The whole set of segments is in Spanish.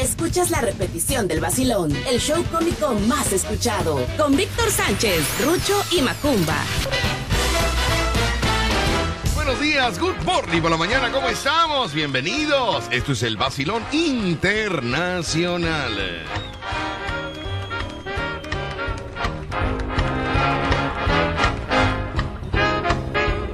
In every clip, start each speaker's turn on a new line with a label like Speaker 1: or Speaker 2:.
Speaker 1: escuchas la repetición del vacilón, el show cómico más escuchado, con Víctor Sánchez, Rucho y Macumba.
Speaker 2: Buenos días, good morning por la mañana, ¿cómo estamos? Bienvenidos. Esto es el vacilón internacional.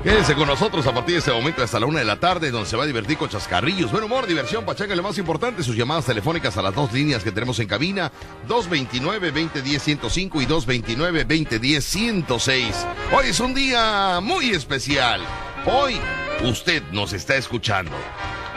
Speaker 2: Quédense con nosotros a partir de este momento hasta la una de la tarde, donde se va a divertir con chascarrillos, buen humor, diversión, pachanga, lo más importante, sus llamadas telefónicas a las dos líneas que tenemos en cabina, 229-2010-105 y 229-2010-106. Hoy es un día muy especial. Hoy usted nos está escuchando.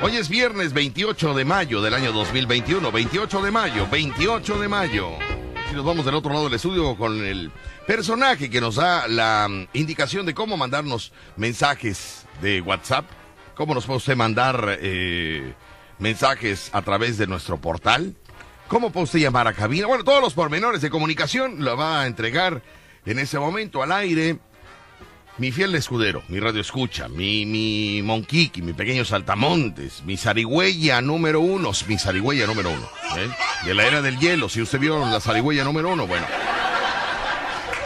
Speaker 2: Hoy es viernes 28 de mayo del año 2021, 28 de mayo, 28 de mayo. Y nos vamos del otro lado del estudio con el personaje que nos da la mm, indicación de cómo mandarnos mensajes de WhatsApp, cómo nos puede usted mandar eh, mensajes a través de nuestro portal, cómo puede usted llamar a cabina. Bueno, todos los pormenores de comunicación lo va a entregar en ese momento al aire. Mi fiel escudero, mi radio escucha, mi, mi monquiqui, mi pequeño saltamontes, mi zarigüeya número uno, mi zarigüeya número uno, ¿eh? de la era del hielo, si usted vio la zarigüeya número uno, bueno,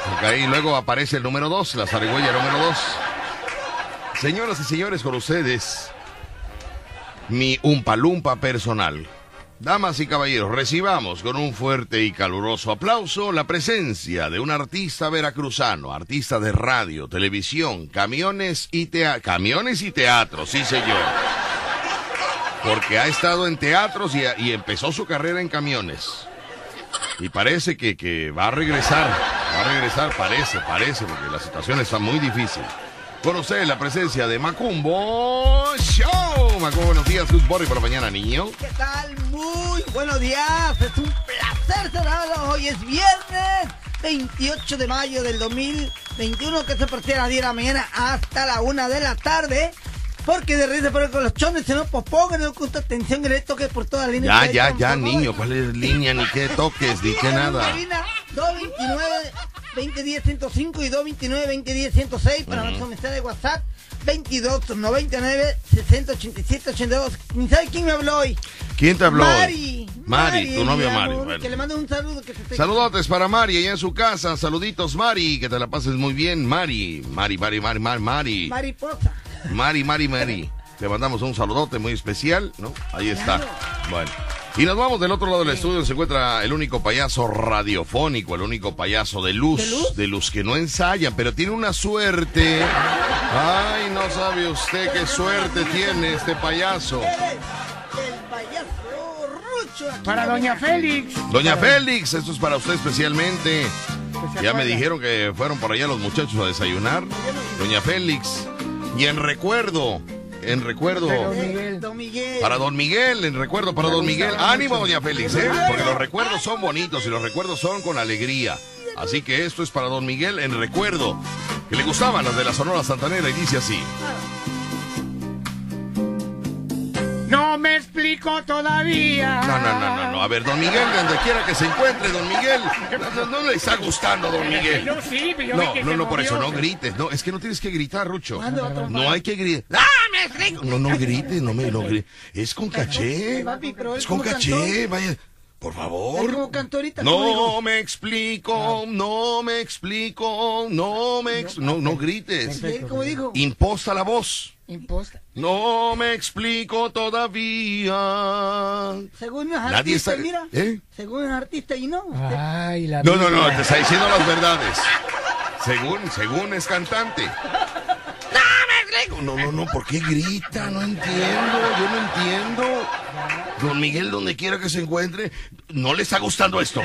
Speaker 2: porque ahí luego aparece el número dos, la zarigüeya número dos. Señoras y señores, con ustedes, mi umpalumpa personal. Damas y caballeros, recibamos con un fuerte y caluroso aplauso la presencia de un artista veracruzano, artista de radio, televisión, camiones y teatro. Camiones y teatro, sí señor. Porque ha estado en teatros y, empezó su carrera en camiones. Y parece que, va a regresar, va a regresar, parece, parece, porque la situación está muy difícil. Con la presencia de Macumbo Show. Macumbo, buenos días, good morning por la mañana, niño.
Speaker 3: ¿Qué tal? Muy buenos días. Es un placer saludarlos. Hoy es viernes 28 de mayo del 2021, que se partir a las 10 de la mañana hasta la 1 de la tarde. Porque de risa por con los chones se no pues pongan no gusta atención que le toque por toda la línea.
Speaker 2: Ya, ya, ya, niño, ¿cuál es línea? Ni qué toques, ni qué nada.
Speaker 3: 229 2010 105 y 229 2010 106 para nuestro mensaje de WhatsApp 22 99 60 87 82. Ni sabe quién me habló hoy.
Speaker 2: ¿Quién te habló?
Speaker 3: Mari.
Speaker 2: Mari, tu novia Mari. bueno.
Speaker 3: Que le mando un saludo. Que esté-
Speaker 2: Saludotes para Mari allá en su casa. Saluditos, Mari. Que te la pases muy bien, Mari. Mari, Mari, Mari, Mari, Mari.
Speaker 3: Mariposa.
Speaker 2: Mari, Mari, Mari. Te mandamos un saludote muy especial, ¿no? Ahí está. Bueno. Y nos vamos del otro lado del estudio. Se encuentra el único payaso radiofónico, el único payaso de luz,
Speaker 3: ¿De luz?
Speaker 2: que no ensayan, pero tiene una suerte. Ay, no sabe usted qué suerte tiene este payaso.
Speaker 3: El payaso Rucho. aquí
Speaker 4: Para Doña. Félix.
Speaker 2: Doña Félix, esto es para usted especialmente.
Speaker 4: Pues
Speaker 2: Ya me dijeron que fueron por allá los muchachos a desayunar. Doña Félix. Y en recuerdo, en recuerdo.
Speaker 4: Don Miguel.
Speaker 3: Don Miguel.
Speaker 2: Para don Miguel, en recuerdo para don Miguel. Ánimo, doña Félix, ¿eh? Porque los recuerdos son bonitos y los recuerdos son con alegría. Así que esto es para don Miguel en recuerdo. Que le gustaban las de la Sonora Santanera y dice así.
Speaker 4: No me explico todavía.
Speaker 2: No, no, no, no, no. A ver, don Miguel, donde quiera que se encuentre, don Miguel. No, no le está gustando, don Miguel.
Speaker 4: Yo sí, pero yo vi
Speaker 2: No,
Speaker 4: que
Speaker 2: no,
Speaker 4: se
Speaker 2: no, por eso, no grites. No, es que no tienes que gritar, Rucho. No hay que gritar. ¡Ah, me explico! No, no grites, no me no grites. Es con caché. Es con caché, vaya. Por favor.
Speaker 3: ahorita.
Speaker 2: No me explico, no me explico, no me ex- no, no grites.
Speaker 3: él como dijo.
Speaker 2: Imposta la voz.
Speaker 4: Imposta.
Speaker 2: No me explico todavía.
Speaker 3: Según es
Speaker 2: Nadie
Speaker 3: artista,
Speaker 2: está-
Speaker 3: mira.
Speaker 2: ¿Eh?
Speaker 3: Según es artista y no. usted-
Speaker 4: Ay, la
Speaker 2: No, no, no, te está diciendo las verdades. Según, según es cantante. No, no, no, ¿por qué grita? No entiendo, yo no entiendo. Don Miguel, donde quiera que se encuentre, ¿no le está gustando esto?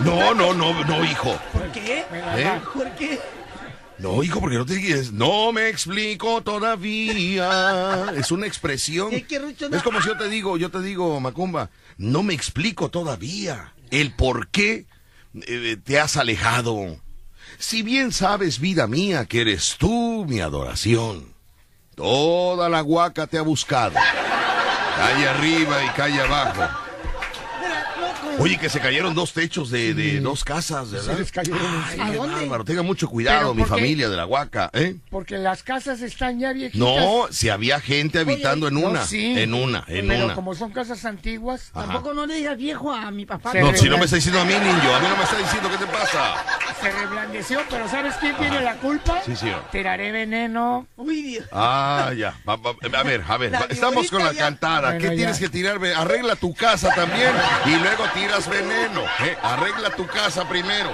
Speaker 3: No
Speaker 2: No, no, no, no, hijo.
Speaker 3: ¿Por qué?
Speaker 2: ¿Eh?
Speaker 3: ¿Por qué?
Speaker 2: No, hijo, porque no te dices, no me explico todavía. Es una expresión. Es como si yo te digo, yo te digo, Macumba, no me explico todavía el por qué eh, te has alejado. Si bien sabes, vida mía, que eres tú mi adoración. Toda la guaca te ha buscado. Calle arriba y calle abajo. Oye, que se cayeron dos techos de, de dos casas, ¿verdad?
Speaker 4: Se les cayeron
Speaker 2: Ay, bárbaro. Tenga mucho cuidado, mi familia de la Huaca, ¿eh?
Speaker 4: Porque las casas están ya viejitas.
Speaker 2: No, si había gente habitando en
Speaker 4: No,
Speaker 2: una,
Speaker 4: sí.
Speaker 2: en una, en
Speaker 4: Pero
Speaker 2: una.
Speaker 4: como son casas antiguas,
Speaker 2: Ajá.
Speaker 3: Tampoco no le digas viejo a mi papá.
Speaker 4: Se
Speaker 2: No, si no me está diciendo a mí, niño, a mí no me está diciendo qué te pasa.
Speaker 4: se reblandeció, pero ¿sabes quién tiene la culpa?
Speaker 2: Sí, señor.
Speaker 4: Tiraré veneno.
Speaker 3: Uy, Dios.
Speaker 2: Ah, ya. Va- va- a ver, a ver,
Speaker 3: La
Speaker 2: estamos con la
Speaker 3: ya.
Speaker 2: cantada.
Speaker 4: Bueno,
Speaker 2: ¿Qué
Speaker 4: ya.
Speaker 2: tienes que tirar? Arregla tu casa también y luego tiras veneno. ¿eh? Arregla tu casa primero.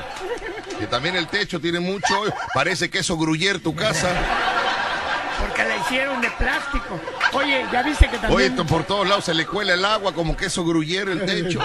Speaker 2: Que también el techo tiene mucho. Parece queso gruyer tu casa.
Speaker 4: Porque la hicieron de plástico. Oye, ¿ya viste que
Speaker 2: Oye,
Speaker 4: también...
Speaker 2: esto por todos lados se le cuela el agua como queso gruyer el techo.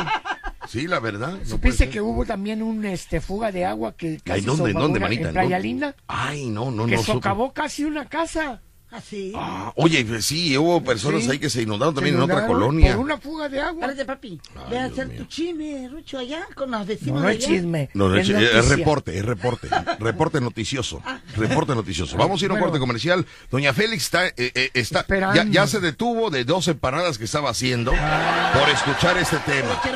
Speaker 2: Sí, la verdad. no
Speaker 4: ¿Supiste que hubo también un este fuga de agua que casi
Speaker 2: ¿En dónde? ¿En
Speaker 4: socavó
Speaker 2: dónde, manita?
Speaker 4: En Playa
Speaker 2: dónde?
Speaker 4: Linda?
Speaker 2: Ay, no, no,
Speaker 4: Que
Speaker 2: no. supe.
Speaker 4: socavó casi una casa.
Speaker 3: Así.
Speaker 2: Ah, oye, pues sí, hubo personas
Speaker 4: Sí.
Speaker 2: ahí que se inundaron
Speaker 4: Se
Speaker 2: también en otra colonia.
Speaker 4: Por una fuga de agua.
Speaker 3: Párate, papi.
Speaker 2: Ay,
Speaker 3: Ve a hacer
Speaker 2: mío.
Speaker 3: tu chisme, Rucho, allá con los vecinos
Speaker 4: No, no es chisme.
Speaker 2: No, no, es, es
Speaker 4: noticia.
Speaker 2: reporte, es reporte. Reporte noticioso. Reporte noticioso. Vamos a ir a un
Speaker 4: Bueno.
Speaker 2: corte comercial. Doña Félix está, eh, eh, está ya, ya se detuvo de dos empanadas que estaba haciendo por escuchar este tema.
Speaker 3: Es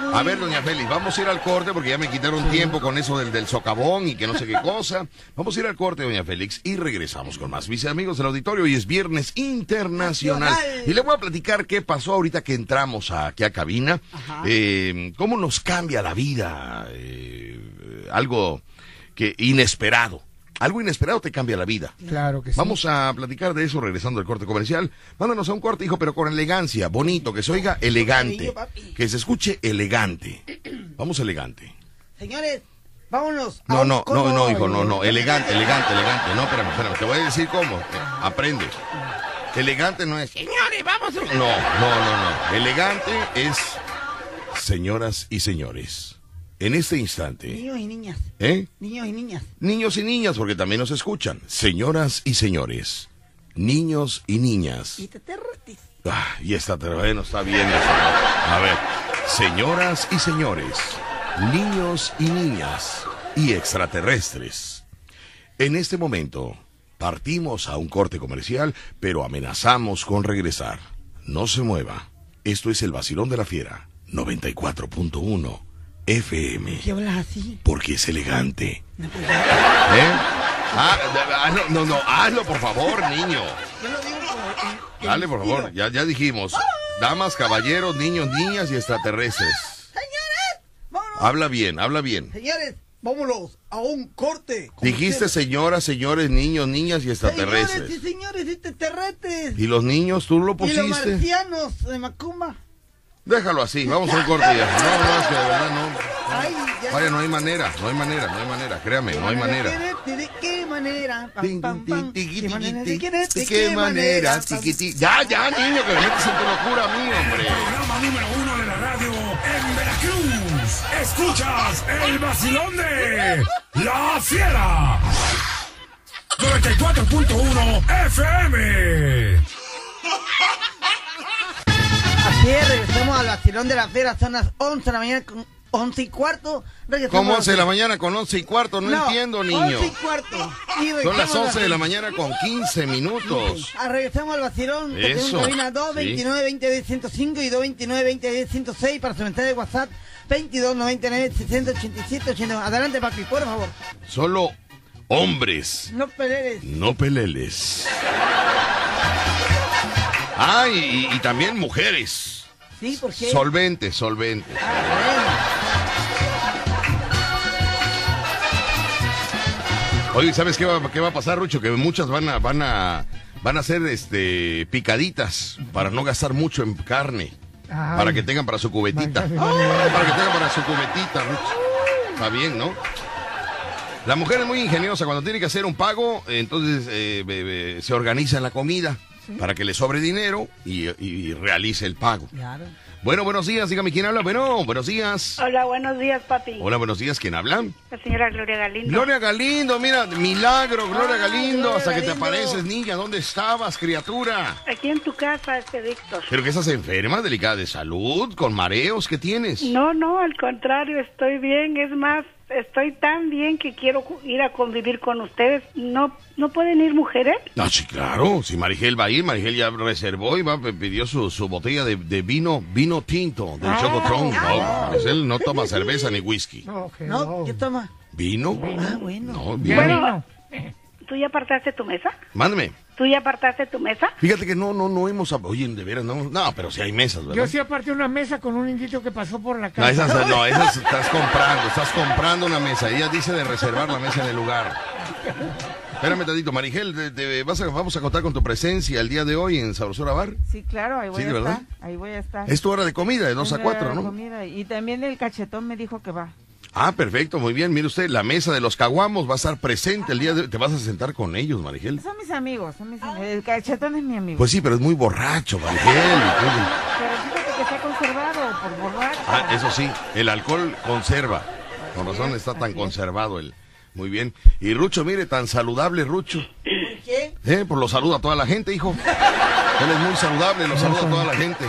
Speaker 3: muy...
Speaker 2: A ver, doña Félix, vamos a ir al corte porque ya me quitaron tiempo con eso del, del socavón y que no sé qué cosa. Vamos a ir al corte, doña Félix, y regresamos con más. Mis amigos del auditorio, hoy es viernes internacional.
Speaker 3: Nacional.
Speaker 2: Y le voy a platicar qué pasó ahorita que entramos aquí a cabina. Eh, cómo nos cambia la vida. eh, algo que inesperado. Algo inesperado te cambia la vida.
Speaker 4: Claro que sí.
Speaker 2: Vamos a platicar de eso regresando al corte comercial. Mándanos a un corte, hijo, pero con elegancia, bonito, que se oiga elegante, que se escuche elegante. Vamos elegante.
Speaker 3: Señores, vámonos.
Speaker 2: No, no, no, no, hijo, no, no, elegante, elegante, elegante. No, espérame, espérame, te voy a decir cómo. Eh, Aprende. Elegante no es. Señores, vamos. a-". No, no, no, no. Elegante es. Señoras y señores, en este instante,
Speaker 3: Niños y niñas.
Speaker 2: ¿eh?
Speaker 3: Niños y niñas.
Speaker 2: Niños y niñas, porque también nos escuchan. Señoras y señores, niños y niñas.
Speaker 3: Y te.
Speaker 2: Ah, y esta bueno, está bien. eso. A ver, señoras y señores, niños y niñas y extraterrestres. En este momento partimos a un corte comercial, pero amenazamos con regresar. No se mueva. Esto es el vacilón de la fiera, 94.1 FM,
Speaker 3: ¿Qué hablas así?
Speaker 2: porque es elegante.
Speaker 3: No, pues,
Speaker 2: ¿Eh? Ah, ah, no, no, no, hazlo por favor, niño.
Speaker 3: Yo lo digo
Speaker 2: Dale, por favor, ya, ya dijimos. Damas, caballeros, niños, niñas y extraterrestres. Habla bien, habla bien.
Speaker 3: Señores, vámonos a un corte.
Speaker 2: Dijiste señoras, señores, niños, niñas y
Speaker 3: Señores y
Speaker 2: extraterrestres.
Speaker 3: señores y extraterrestres.
Speaker 2: ¿Y los niños tú lo
Speaker 3: Y los
Speaker 2: pusiste?
Speaker 3: marcianos de Macumba.
Speaker 2: Déjalo así, vamos a un corte ya. No, no, es que de verdad no.
Speaker 3: Ay, ya.
Speaker 2: Vaya, no hay manera, no hay manera, no hay manera, créame, no hay manera.
Speaker 3: ¿De qué manera?
Speaker 2: Tiqui,
Speaker 3: ¿Qué manera? ¿De qué- de
Speaker 2: ¿De manera? Ya, ya, niño, que me metes en tu locura a mí, hombre.
Speaker 5: Programa número uno de la radio en Veracruz. Escuchas el vacilón de La Fiera. 94.1 FM.
Speaker 3: Así es, regresamos al vacilón de la feria. Son las 11 de la mañana con 11 y cuarto. Regresamos
Speaker 2: ¿Cómo
Speaker 3: a
Speaker 2: 11 de la mañana con 11 y cuarto? No, entiendo, niño.
Speaker 3: 11 y cuarto. Y
Speaker 2: Son las
Speaker 3: al
Speaker 2: 11 de la mañana con 15 minutos.
Speaker 3: Ah, regresamos al vacilón.
Speaker 2: Eso,
Speaker 3: tengo en cabina 2
Speaker 2: sí.
Speaker 3: 29 20 10 105 y 2 29 20 10 106 para su mensaje de WhatsApp 22 99 60 87 89. Adelante, papi, por favor.
Speaker 2: Solo hombres,
Speaker 3: No pelees.
Speaker 2: no peleles. Ah, y, también mujeres.
Speaker 3: Sí, ¿por qué?
Speaker 2: Solventes, solventes. Oye, ¿sabes qué va, qué va a pasar, Rucho? Que muchas van a, van a, van a hacer este picaditas para no gastar mucho en carne.
Speaker 4: Ay.
Speaker 2: Para que tengan para su cubetita.
Speaker 4: Ay,
Speaker 2: para que tengan para su cubetita. Está bien, ¿no? La mujer es muy ingeniosa. Cuando tiene que hacer un pago, entonces eh, se organiza en la comida para que le sobre dinero y, y realice el pago.
Speaker 3: Claro.
Speaker 2: Bueno, buenos días. Dígame quién habla. Bueno, buenos días.
Speaker 6: Hola, buenos días, papi.
Speaker 2: Hola, buenos días. ¿Quién habla?
Speaker 6: La señora Gloria Galindo.
Speaker 2: Gloria Galindo, mira, milagro, Gloria
Speaker 3: Ay,
Speaker 2: Galindo,
Speaker 3: Gloria
Speaker 2: hasta que te apareces, niña, ¿dónde estabas, criatura?
Speaker 6: Aquí en tu casa, este Víctor.
Speaker 2: ¿Pero que estás enferma, delicada de salud, con mareos, qué tienes?
Speaker 6: No, no, al contrario, estoy bien. Es más, estoy tan bien que quiero ir a convivir con ustedes. ¿No, no pueden ir mujeres?
Speaker 2: Ah, sí, claro. Si Marigel va a ir, Marigel ya reservó y va, pidió su, su botella de, de vino, vino tinto del Chocotron. No, Maricel no toma cerveza ni whisky.
Speaker 4: No, que
Speaker 3: ¿No?
Speaker 4: no.
Speaker 3: ¿Qué toma?
Speaker 2: ¿Vino?
Speaker 3: Ah, bueno.
Speaker 2: No, vino.
Speaker 4: vino.
Speaker 6: ¿Tú ya apartaste tu mesa?
Speaker 2: Mándeme.
Speaker 6: ¿Tú ya apartaste tu mesa?
Speaker 2: Fíjate que no, no, no hemos... Oye, de veras, no. No, pero sí hay mesas, ¿verdad?
Speaker 4: Yo sí aparté una mesa con un indito que pasó por la
Speaker 2: No,
Speaker 4: casa.
Speaker 2: esas, no, esas estás comprando, estás comprando una mesa. Ella dice de reservar la mesa en el lugar. Espérame tantito, Marigel, te- te vas a- vamos a contar con tu presencia el día de hoy en Sabrosura Bar.
Speaker 7: Sí, claro, ahí voy
Speaker 2: Sí,
Speaker 7: a estar. Ahí voy a estar.
Speaker 2: Es tu hora de comida, de 2 a
Speaker 7: Es
Speaker 2: 4,
Speaker 7: la
Speaker 2: ¿no?
Speaker 7: comida. Y también el cachetón me dijo que va.
Speaker 2: Ah, perfecto, muy bien. Mire usted, la mesa de los caguamos va a estar presente el día de hoy. Te vas a sentar con ellos, Marigel.
Speaker 7: Son mis amigos, son mis amigos. El cachetón es mi amigo.
Speaker 2: Pues sí, pero es muy borracho, Marigel.
Speaker 7: Pero fíjate que está conservado por borracho.
Speaker 2: Ah, eso sí, el alcohol conserva. Con razón está tan conservado el. Muy bien. Y Rucho, mire, tan saludable Rucho.
Speaker 3: ¿Por qué?
Speaker 2: ¿Eh? Pues lo saluda a toda la gente, hijo. Él es muy saludable, lo saluda a toda la gente.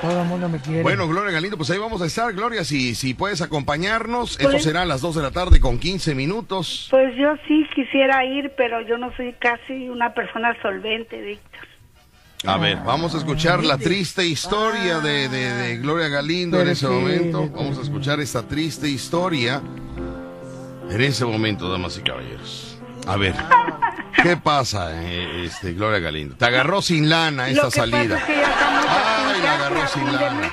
Speaker 4: Todo el mundo me quiere.
Speaker 2: Bueno, Gloria Galindo, pues ahí vamos a estar, Gloria, si, si puedes acompañarnos. Esto
Speaker 6: Pues-
Speaker 2: será a las 2 de la tarde con 15 minutos.
Speaker 6: Pues yo sí quisiera ir, pero yo no soy casi una persona solvente, Víctor.
Speaker 2: A ver, vamos a escuchar la triste historia de, de- de Gloria Galindo en ese momento. Vamos a escuchar esta triste historia en ese momento, damas y caballeros. A ver, ¿qué pasa, eh, este, Gloria Galindo? Te agarró sin lana esta
Speaker 6: Lo que
Speaker 2: salida.
Speaker 6: pasa es que ya estamos a
Speaker 2: Ay, la
Speaker 6: ya
Speaker 2: agarró
Speaker 6: a
Speaker 2: sin
Speaker 6: fin de
Speaker 2: lana.
Speaker 6: mes.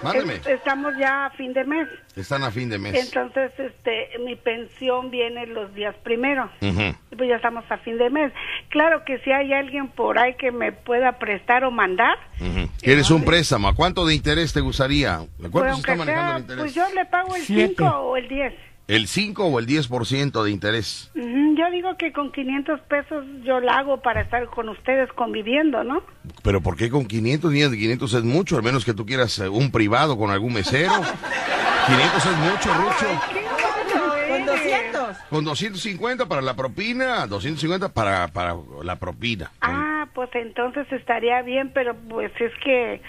Speaker 2: Mándeme.
Speaker 6: Es- Estamos ya a fin de mes.
Speaker 2: Están a fin de mes.
Speaker 6: Entonces, este, mi pensión viene los días primero.
Speaker 2: Ujú.
Speaker 6: Pues ya estamos a fin de mes. Claro que si hay alguien por ahí que me pueda prestar o mandar,
Speaker 2: Ujú. ¿Quieres un préstamo? ¿A cuánto de interés te gustaría? ¿A
Speaker 6: pues
Speaker 2: ¿Cuánto se está manejando
Speaker 6: sea,
Speaker 2: el interés?
Speaker 6: pues yo le pago el
Speaker 4: Siete.
Speaker 6: 5 o el 10.
Speaker 2: ¿El 5 o el 10% de interés?
Speaker 6: Yo digo que con 500 pesos yo la hago para estar con ustedes conviviendo, ¿no?
Speaker 2: ¿Pero por qué con 500? Niñas de 500 es mucho, al menos que tú quieras eh, un privado con algún mesero. 500 es mucho, Rucho.
Speaker 6: ¡Qué malo
Speaker 7: Con
Speaker 6: eres!
Speaker 7: 200.
Speaker 2: Con 250 para la propina, 250 para, para la propina. Con,
Speaker 6: Ah, pues entonces estaría bien, pero pues es que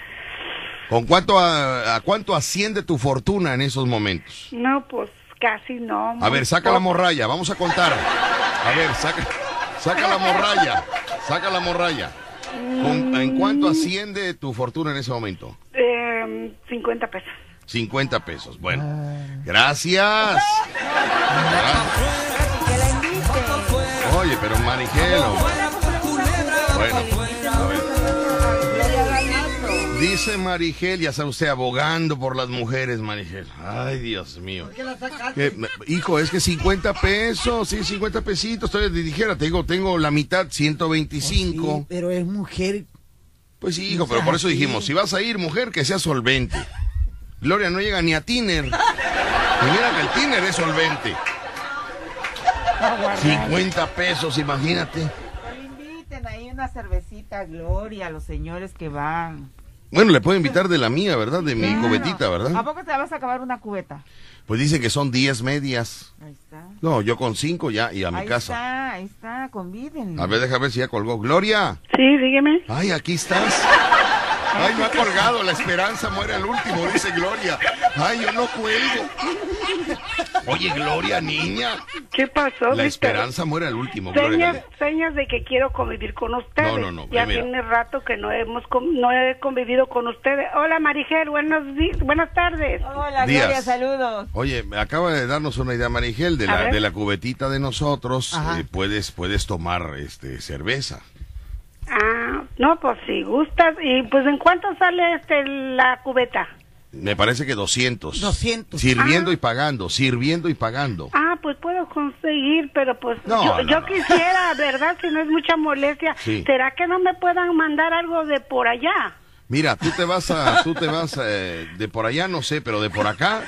Speaker 2: ¿con cuánto a, a cuánto asciende tu fortuna en esos momentos?
Speaker 6: no, pues casi no.
Speaker 2: A ver, saca la morralla, vamos a contar. A ver, saca, saca la morralla, saca la morralla. ¿Con- ¿En cuánto asciende tu fortuna en ese momento?
Speaker 6: Eh, 50 pesos.
Speaker 2: 50 pesos. Bueno, gracias.
Speaker 7: La invite.
Speaker 2: Oye, pero Marigelo. Bueno. Dice Marigel, ya está usted abogando por las mujeres, Marigel. Ay, Dios mío.
Speaker 3: ¿Por qué la sacaste?
Speaker 2: Me- hijo, es que 50 pesos, sí, 50 pesitos. Todavía te dijera, te digo, tengo la mitad, 125.
Speaker 3: Sí, pero es mujer.
Speaker 2: Pues sí, hijo, pero por eso dijimos, si vas a ir, mujer, que sea solvente. Gloria no llega ni a Tiner. Y mira que el Tiner es solvente. 50 pesos, imagínate.
Speaker 7: Que le inviten ahí una cervecita, Gloria, a los señores que van.
Speaker 2: Bueno, le puedo invitar de la mía, ¿verdad? De mi
Speaker 7: Claro.
Speaker 2: cubetita,
Speaker 7: ¿A
Speaker 2: ¿verdad?
Speaker 7: poco te vas a acabar una cubeta?
Speaker 2: Pues dice que son 10 medias.
Speaker 7: Ahí está.
Speaker 2: No, yo con 5 ya y a mi
Speaker 7: ahí
Speaker 2: casa.
Speaker 7: está, ahí está, conviden.
Speaker 2: A ver, deja ver si ya colgó. Gloria.
Speaker 6: Sí, dígame.
Speaker 2: Ay, aquí estás. Ay, no ha colgado. La esperanza muere al último, dice Gloria. Ay, yo no cuelgo. Oye, Gloria, niña.
Speaker 6: ¿Qué pasó,
Speaker 2: La
Speaker 6: Víctor?
Speaker 2: esperanza muere al último, Gloria.
Speaker 6: Señas, señas de que quiero convivir con ustedes.
Speaker 2: No, no, no,
Speaker 6: Ya
Speaker 2: mira.
Speaker 6: tiene rato que no hemos no he convivido con ustedes. Hola, Marigel, buenos buenas tardes.
Speaker 7: Hola,
Speaker 2: Días.
Speaker 7: Gloria, saludos.
Speaker 2: Oye, me acaba de darnos una idea, Marigel, de la, de la cubetita de nosotros. Eh, puedes, puedes tomar este cerveza.
Speaker 6: Ah, no, pues si gustas. ¿Y pues en cuánto sale este la cubeta?
Speaker 2: Me parece que 200.
Speaker 3: 200.
Speaker 2: Sirviendo
Speaker 6: Ah.
Speaker 2: y pagando, sirviendo y pagando.
Speaker 6: Ah, pues puedo conseguir, pero pues
Speaker 2: No,
Speaker 6: yo,
Speaker 2: no,
Speaker 6: yo
Speaker 2: no.
Speaker 6: quisiera, ¿verdad? Si no es mucha molestia.
Speaker 2: Sí.
Speaker 6: ¿Será que no me puedan mandar algo de por allá?
Speaker 2: Mira, tú te vas a, tú te vas eh, de por allá, no sé, pero de por acá.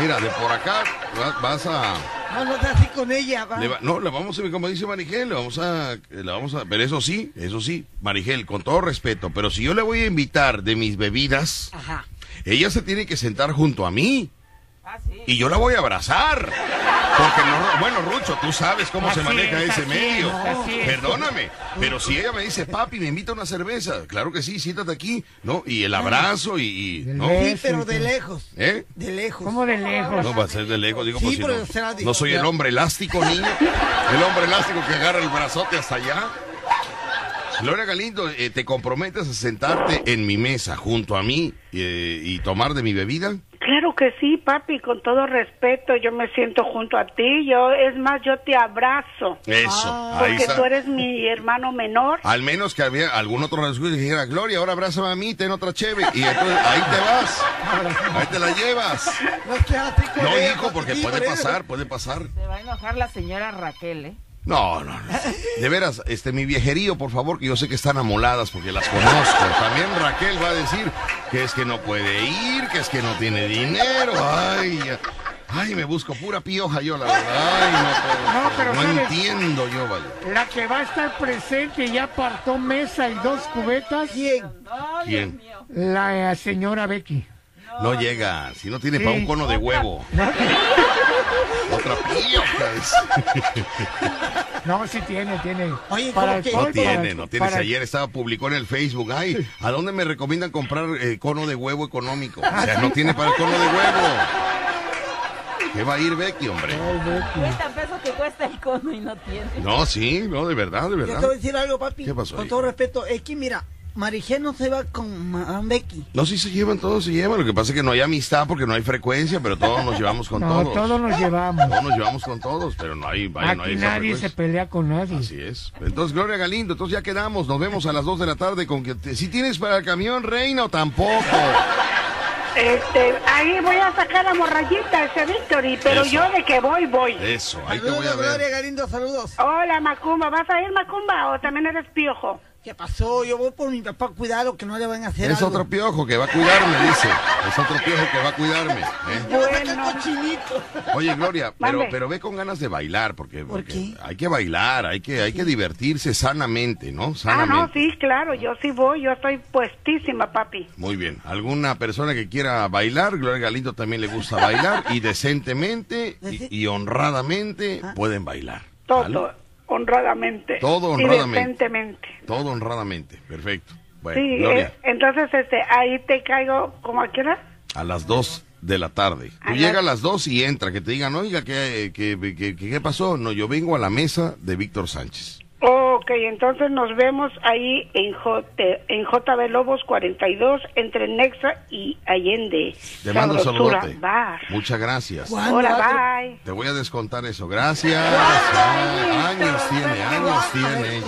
Speaker 2: Mira, de por acá va- vas a,
Speaker 3: Seas así con ella, va.
Speaker 2: le va- no, le vamos a, como dice Marigel, le vamos a, le vamos a, pero eso sí, eso sí, Marigel, con todo respeto, pero si yo le voy a invitar de mis bebidas,
Speaker 3: Ajá.
Speaker 2: ella se tiene que sentar junto a mí
Speaker 7: Ah, sí.
Speaker 2: y yo la voy a abrazar. Porque no, bueno, Rucho, tú sabes cómo se maneja
Speaker 4: es,
Speaker 2: ese medio.
Speaker 4: es, así es.
Speaker 2: Perdóname, pero si ella me dice, papi, me invita a una cerveza, claro que sí, siéntate aquí, ¿no? Y el abrazo y, y- ¿no?
Speaker 3: Sí, pero de lejos.
Speaker 2: ¿Eh?
Speaker 3: De lejos.
Speaker 4: ¿Cómo de lejos?
Speaker 2: No va a ser de lejos, digo,
Speaker 3: Sí,
Speaker 2: pues si
Speaker 3: pero
Speaker 2: no, no soy el hombre elástico, niño. El hombre elástico que agarra el brazote hasta allá. Gloria Galindo, eh, ¿te comprometes a sentarte en mi mesa junto a mí eh, y tomar de mi bebida?
Speaker 6: Claro que sí, papi, con todo respeto, yo me siento junto a ti, yo, es más, yo te abrazo,
Speaker 2: Eso, ahí
Speaker 6: porque
Speaker 2: está.
Speaker 6: tú eres mi hermano menor.
Speaker 2: Al menos que había algún otro rasguño y dijera, Gloria, ahora abrázame a mí, ten otra cheve. Y entonces ahí te vas. Ahí te la llevas.
Speaker 3: No
Speaker 2: No, hijo, porque puede pasar, puede pasar.
Speaker 7: Se va a enojar la señora Raquel, ¿eh?
Speaker 2: No, no, no. De veras, este, mi viejerío, por favor, que yo sé que están amoladas porque las conozco. También Raquel va a decir que es que no puede ir, que es que no tiene dinero. Ay, ay, me busco pura pioja yo, la verdad. Ay, no, puedo-
Speaker 4: No, pero
Speaker 2: no
Speaker 4: ¿sabes?
Speaker 2: entiendo yo, vaya.
Speaker 4: La que va a estar presente ya apartó mesa y dos cubetas.
Speaker 3: ¿Quién?
Speaker 7: No,
Speaker 2: ¿Quién?
Speaker 7: Dios mío.
Speaker 4: La eh, señora Becky.
Speaker 2: No llega, si no tiene
Speaker 4: Sí.
Speaker 2: para un cono de huevo. Otra es.
Speaker 4: No, sí tiene, tiene.
Speaker 3: Oye,
Speaker 4: Para
Speaker 3: ¿cómo que-
Speaker 2: No tiene, no tiene. Ayer estaba publicó en el Facebook, ay, ¿a dónde me recomiendan comprar eh, cono de huevo económico? O sea, no tiene para el cono de huevo. ¿Qué va a ir Becky, hombre?
Speaker 4: Ay, Becky.
Speaker 7: 50 pesos que cuesta el cono y no tiene.
Speaker 2: No, sí, no, de verdad, de
Speaker 3: Yo te voy a
Speaker 2: verdad.
Speaker 3: decir algo, papi.
Speaker 2: ¿Qué pasó
Speaker 3: Con
Speaker 2: ahí?
Speaker 3: todo respeto, es que mira, Marigé no se va con Madame Becky.
Speaker 2: No, sí se llevan, todos se llevan. Lo que pasa es que no hay amistad porque no hay frecuencia, pero todos nos llevamos con
Speaker 4: No,
Speaker 2: todos.
Speaker 4: todos nos llevamos.
Speaker 2: Todos nos llevamos con todos, pero no hay, vaya, no hay
Speaker 4: Aquí nadie se pelea con nadie.
Speaker 2: Así es. Entonces, Gloria Galindo, entonces ya quedamos. Nos vemos a las 2 de la tarde con que... te- ¿Si tienes para el camión, Reina, o tampoco?
Speaker 6: Este, ahí voy a sacar a morrayita ese Victory, pero
Speaker 2: Eso.
Speaker 6: yo de que voy, voy.
Speaker 2: Eso, ahí te voy
Speaker 3: Saludos,
Speaker 2: a ver.
Speaker 3: Gloria Galindo, saludos.
Speaker 6: Hola, Macumba, ¿vas a ir, Macumba, o también eres piojo?
Speaker 3: ¿Qué pasó? Yo voy por mi papá a cuidarlo, que no le van a hacer
Speaker 2: Es
Speaker 3: algo.
Speaker 2: otro piojo que va a cuidarme, dice. Es otro piojo que va a cuidarme. ¿eh?
Speaker 6: Bueno,
Speaker 3: Cochinito.
Speaker 2: Oye, Gloria, pero, ve con ganas de bailar, porque,
Speaker 3: ¿Por
Speaker 2: porque hay que bailar, hay que, hay que divertirse sanamente, ¿no?
Speaker 6: ah,
Speaker 2: Sanamente.
Speaker 6: no, sí, claro, yo sí voy, yo estoy puestísima, papi.
Speaker 2: Muy bien. ¿Alguna persona que quiera bailar? Gloria Galindo también le gusta bailar y decentemente y, y honradamente
Speaker 3: Ah.
Speaker 2: pueden bailar.
Speaker 6: Todo,
Speaker 2: ¿vale?
Speaker 6: Honradamente.
Speaker 2: Todo
Speaker 6: Y
Speaker 2: honradamente. Todo honradamente. Perfecto. Bueno,
Speaker 6: Sí, eh, entonces, este, ahí te caigo, como quieras.
Speaker 2: a las 2 de la tarde. Tú
Speaker 6: A
Speaker 2: llegas a las 2 y entra, que te digan, oiga, ¿qué, qué, qué, qué- qué pasó? No, yo vengo a la mesa de Víctor Sánchez.
Speaker 6: Ok, entonces nos vemos ahí en, J, en JB Lobos 42, entre Nexa y Allende.
Speaker 2: Te mando un saludote.
Speaker 6: Bar.
Speaker 2: Muchas gracias.
Speaker 6: Ahora, bye.
Speaker 2: Te voy a descontar eso. Gracias. Ay, años tiene, años tiene ella.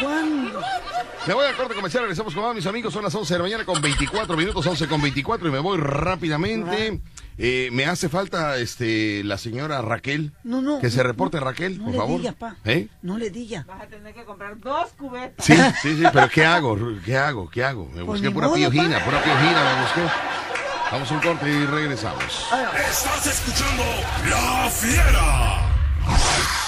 Speaker 3: ¿Cuándo va a.
Speaker 2: Me voy al corte comercial, regresamos con más, mis amigos. Son las 11 de la mañana con 24 minutos, 11 con 24 y me voy rápidamente. Eh, me hace falta este la señora Raquel.
Speaker 3: No, no.
Speaker 2: Que se reporte Raquel,
Speaker 3: No
Speaker 2: por
Speaker 3: le
Speaker 2: favor.
Speaker 3: digas, pa.
Speaker 2: ¿Eh?
Speaker 3: No le digas.
Speaker 7: Vas a tener que comprar dos cubetas.
Speaker 2: Sí, sí, sí, pero ¿qué hago? ¿Qué hago? ¿Qué hago? Me
Speaker 3: Pues
Speaker 2: busqué pura piojina, pura piojina me busqué. Vamos a un corte y regresamos.
Speaker 5: Estás escuchando La Fiera.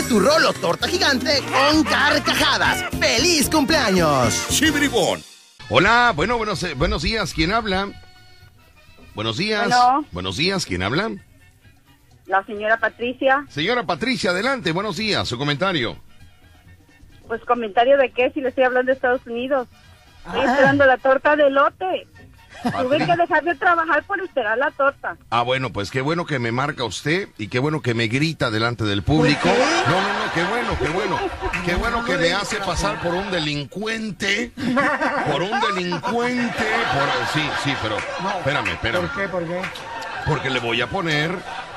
Speaker 8: tu rolo torta gigante con carcajadas. ¡Feliz cumpleaños!
Speaker 5: Chibribón.
Speaker 2: Hola, bueno, buenos, eh, buenos días, ¿quién habla? Buenos días.
Speaker 6: Bueno.
Speaker 2: Buenos días, ¿quién habla?
Speaker 6: La señora Patricia,
Speaker 2: Señora Patricia, adelante, buenos días, su comentario.
Speaker 6: pues comentario de qué si le estoy hablando de Estados Unidos. Estoy
Speaker 3: Ah.
Speaker 6: esperando la torta de lote. Tuve que dejar de trabajar por esperar la torta.
Speaker 2: Ah, bueno, pues qué bueno que me marca usted y qué bueno que me grita delante del público. No, no, no, qué bueno, qué bueno. Qué bueno que me hace pasar por un delincuente. Por un delincuente. Por, sí, sí, pero espérame, espérame.
Speaker 4: ¿Por qué? ¿Por qué?
Speaker 2: Porque le voy a poner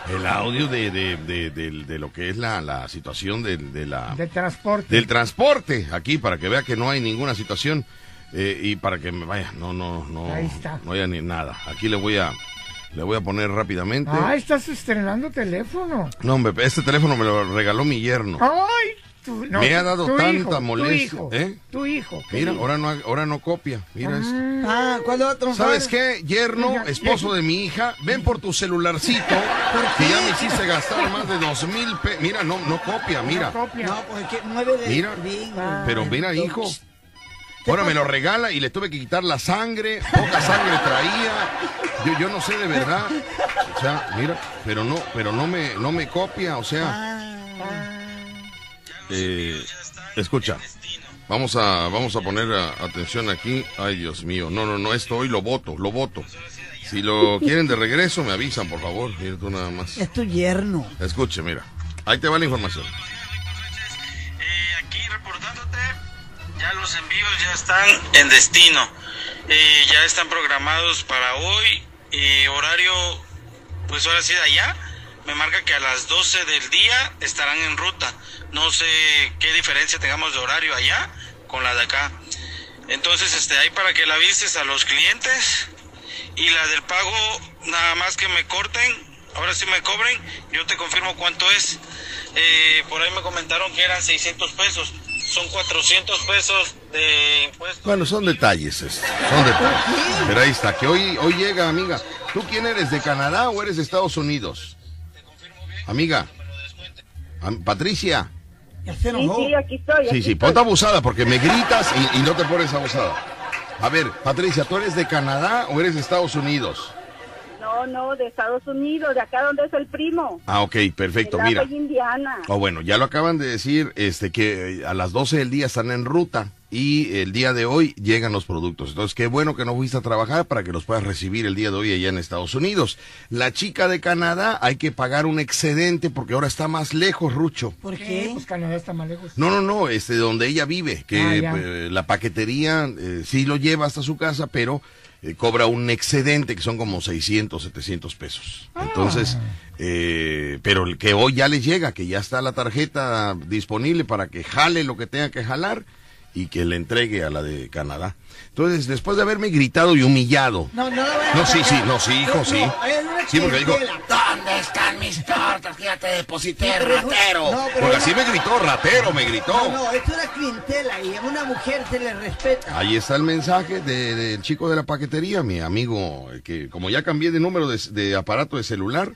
Speaker 2: el audio de, de, de, de- lo que es la, la situación del- de, la,
Speaker 4: De transporte.
Speaker 2: del transporte aquí para que vea que no hay ninguna situación eh, y para que me vaya, no, no, no,
Speaker 4: Ahí está.
Speaker 2: no haya ni nada. Aquí le voy a, Le voy a poner rápidamente.
Speaker 4: Ah, estás estrenando teléfono.
Speaker 2: No, hombre, este teléfono me lo regaló mi yerno.
Speaker 4: Ay, tu, no,
Speaker 2: Me ha dado
Speaker 4: tu
Speaker 2: tanta
Speaker 4: hijo,
Speaker 2: molestia,
Speaker 4: Tu hijo,
Speaker 2: ¿eh?
Speaker 4: tu hijo.
Speaker 2: Mira, ahora no, ahora no copia. Mira esto.
Speaker 3: Ah, ¿cuál otro?
Speaker 2: ¿Sabes qué? Yerno,
Speaker 4: Oiga,
Speaker 2: esposo de mi hija, ven por tu celularcito, que ya me hiciste gastar más de dos mil pesos. Mira, no, no copia, mira.
Speaker 4: No copia.
Speaker 3: No, pues es que nueve de...
Speaker 2: Mira.
Speaker 3: Bien,
Speaker 2: Pero mira, hijo. Ahora me lo regala y le tuve que quitar la sangre, poca sangre traía. Yo, yo no sé de verdad. O sea, mira, pero no, pero no me, no me copia, o sea. Eh, escucha, vamos a, vamos a poner a- atención aquí. Ay, Dios mío, no, no, no, esto hoy lo voto, lo voto. Si lo quieren de regreso, me avisan, por favor. Mira tú nada más.
Speaker 3: Es tu yerno.
Speaker 2: Escuche, mira. Ahí te va la información.
Speaker 9: Eh, aquí reportándote, ya los envíos ya están en destino. Eh, ya están programados para hoy. eh, horario, pues ahora sí de allá. Me marca que a las 12 del día estarán en ruta. No sé qué diferencia tengamos de horario allá con la de acá. Entonces, este, ahí para que la avises a los clientes. Y la del pago, nada más que me corten, ahora sí me cobren, yo te confirmo cuánto es. Eh, por ahí me comentaron que eran 600 pesos, son 400 pesos de impuestos.
Speaker 2: Bueno, son detalles, es- son detalles. Pero ahí está, que hoy, hoy llega, amiga. ¿Tú quién eres, de Canadá o eres de Estados Unidos? Amiga. Am- Patricia.
Speaker 3: Ya se
Speaker 6: Sí, sí, aquí estoy.
Speaker 2: Sí,
Speaker 6: aquí
Speaker 2: sí, ponte abusada porque me gritas y, y no te pones abusada. A ver, Patricia, ¿tú eres de Canadá o eres de Estados Unidos?
Speaker 6: No, no, de Estados Unidos, de acá donde es el primo.
Speaker 2: Ah, ok, perfecto,
Speaker 6: de
Speaker 2: mira.
Speaker 6: Indiana.
Speaker 2: Oh, bueno, ya lo acaban de decir, este, que eh, a las 12 del día están en ruta y el día de hoy llegan los productos. Entonces, qué bueno que no fuiste a trabajar para que los puedas recibir el día de hoy allá en Estados Unidos. La chica de Canadá hay que pagar un excedente porque ahora está más lejos, Rucho.
Speaker 3: ¿Por
Speaker 4: ¿Qué? Pues Canadá está más lejos.
Speaker 2: No, no, no, este, donde ella vive, que
Speaker 4: Ah,
Speaker 2: eh, la paquetería eh, sí lo lleva hasta su casa, pero eh, cobra un excedente que son como 600, 700 pesos.
Speaker 4: Ah.
Speaker 2: Entonces, eh, pero el que hoy ya les llega, que ya está la tarjeta disponible para que jale lo que tenga que jalar y que le entregue a la de Canadá. Entonces, después de haberme gritado y humillado,
Speaker 3: No, no a
Speaker 2: No, sí, sí, no, sí, hijo,
Speaker 3: No,
Speaker 2: sí.
Speaker 3: no,
Speaker 2: Sí, porque dijo-.
Speaker 8: ¿Dónde están mis tortas? Ya te deposité, ratero.
Speaker 3: No, pero
Speaker 2: porque así me gritó, ratero, me gritó.
Speaker 3: No, no, es una clientela y a una mujer se le respeta.
Speaker 2: Ahí está el mensaje de- del chico de la paquetería, mi amigo, que como ya cambié de número de, de aparato de celular,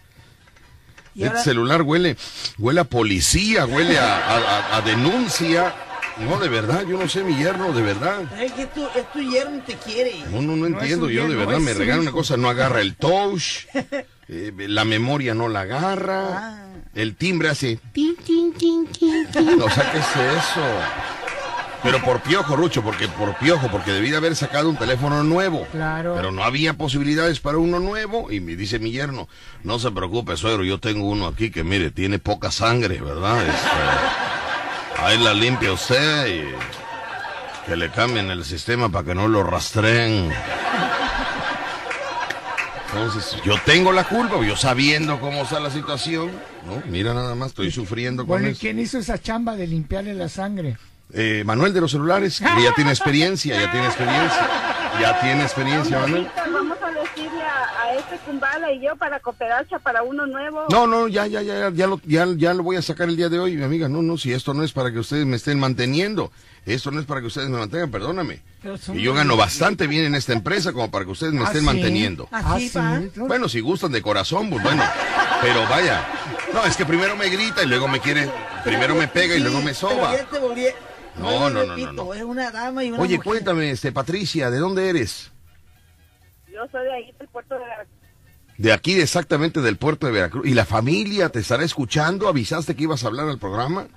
Speaker 2: este
Speaker 3: ahora-
Speaker 2: celular huele, huele a policía, huele a, a- a- a denuncia. No, de verdad, yo no sé, mi yerno, de verdad.
Speaker 3: Es que tu, es tu yerno te quiere.
Speaker 2: No, no, no, entiendo, yo de verdad me regalan una cosa, no agarra el touch, eh, la memoria no la agarra,
Speaker 3: Ah.
Speaker 2: el timbre hace... tin, tin, tin, tin, tin. O sea, ¿qué es eso? Pero por piojo, Rucho, porque por piojo, porque debí de haber sacado un teléfono nuevo.
Speaker 4: Claro.
Speaker 2: Pero no había posibilidades para uno nuevo y me dice mi yerno, no se preocupe, suegro, yo tengo uno aquí que mire, tiene poca sangre, ¿verdad? Este, ahí la limpia usted y que le cambien el sistema para que no lo rastreen. Entonces, yo tengo la culpa, yo sabiendo cómo está la situación, ¿no? Mira nada más, estoy sufriendo con
Speaker 4: Bueno, ¿y
Speaker 2: eso.
Speaker 4: quién hizo esa chamba de limpiarle la sangre?
Speaker 2: Eh, Manuel de los celulares, que ya tiene experiencia, ya tiene experiencia, ya tiene experiencia, Manuel.
Speaker 6: Ahorita vamos a decirle a, a este Kumbala y yo para cooperar para uno nuevo.
Speaker 2: No, no, ya, ya, ya, ya lo, ya, ya lo voy a sacar el día de hoy, mi amiga. No, no, si esto no es para que ustedes me estén manteniendo. Esto no es para que ustedes me mantengan, perdóname. Y yo gano bastante bien en esta empresa como para que ustedes me
Speaker 4: ¿Ah,
Speaker 2: estén
Speaker 4: sí?
Speaker 2: manteniendo.
Speaker 3: Así
Speaker 4: Ah, sí.
Speaker 2: Bueno, si gustan de corazón, pues bueno. Pero vaya. No, es que primero me grita y luego me quiere, primero me pega y luego me soba. No, no, no, no, no.
Speaker 3: Es una dama y una
Speaker 2: Oye, cuéntame, este, Patricia, ¿de dónde eres?
Speaker 6: Yo soy de ahí puerto de Veracruz.
Speaker 2: De aquí, exactamente del puerto de Veracruz. ¿Y la familia te estará escuchando? ¿Avisaste que ibas a hablar al programa?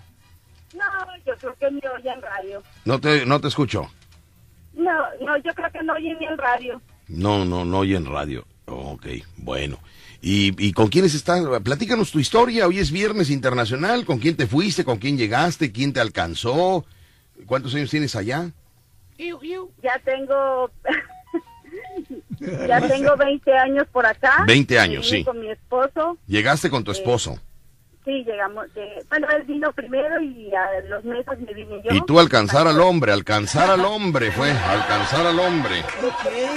Speaker 6: No, yo creo que ni oyen radio.
Speaker 2: No te, no te escucho.
Speaker 6: No, no, yo creo que no oyen ni el radio.
Speaker 2: No, no, no oyen radio. Ok, bueno. ¿Y, ¿Y con quiénes estás? Platícanos tu historia. Hoy es Viernes Internacional. ¿Con quién te fuiste? ¿Con quién llegaste? ¿Quién te alcanzó? ¿Cuántos años tienes allá?
Speaker 6: Ya tengo... ya tengo 20 años por acá.
Speaker 2: 20 años, sí.
Speaker 6: Con mi esposo.
Speaker 2: Llegaste con tu esposo.
Speaker 6: Sí, llegamos. De, bueno, él vino primero y a los meses me vine yo.
Speaker 2: Y tú alcanzar al hombre, alcanzar al hombre fue, alcanzar al hombre.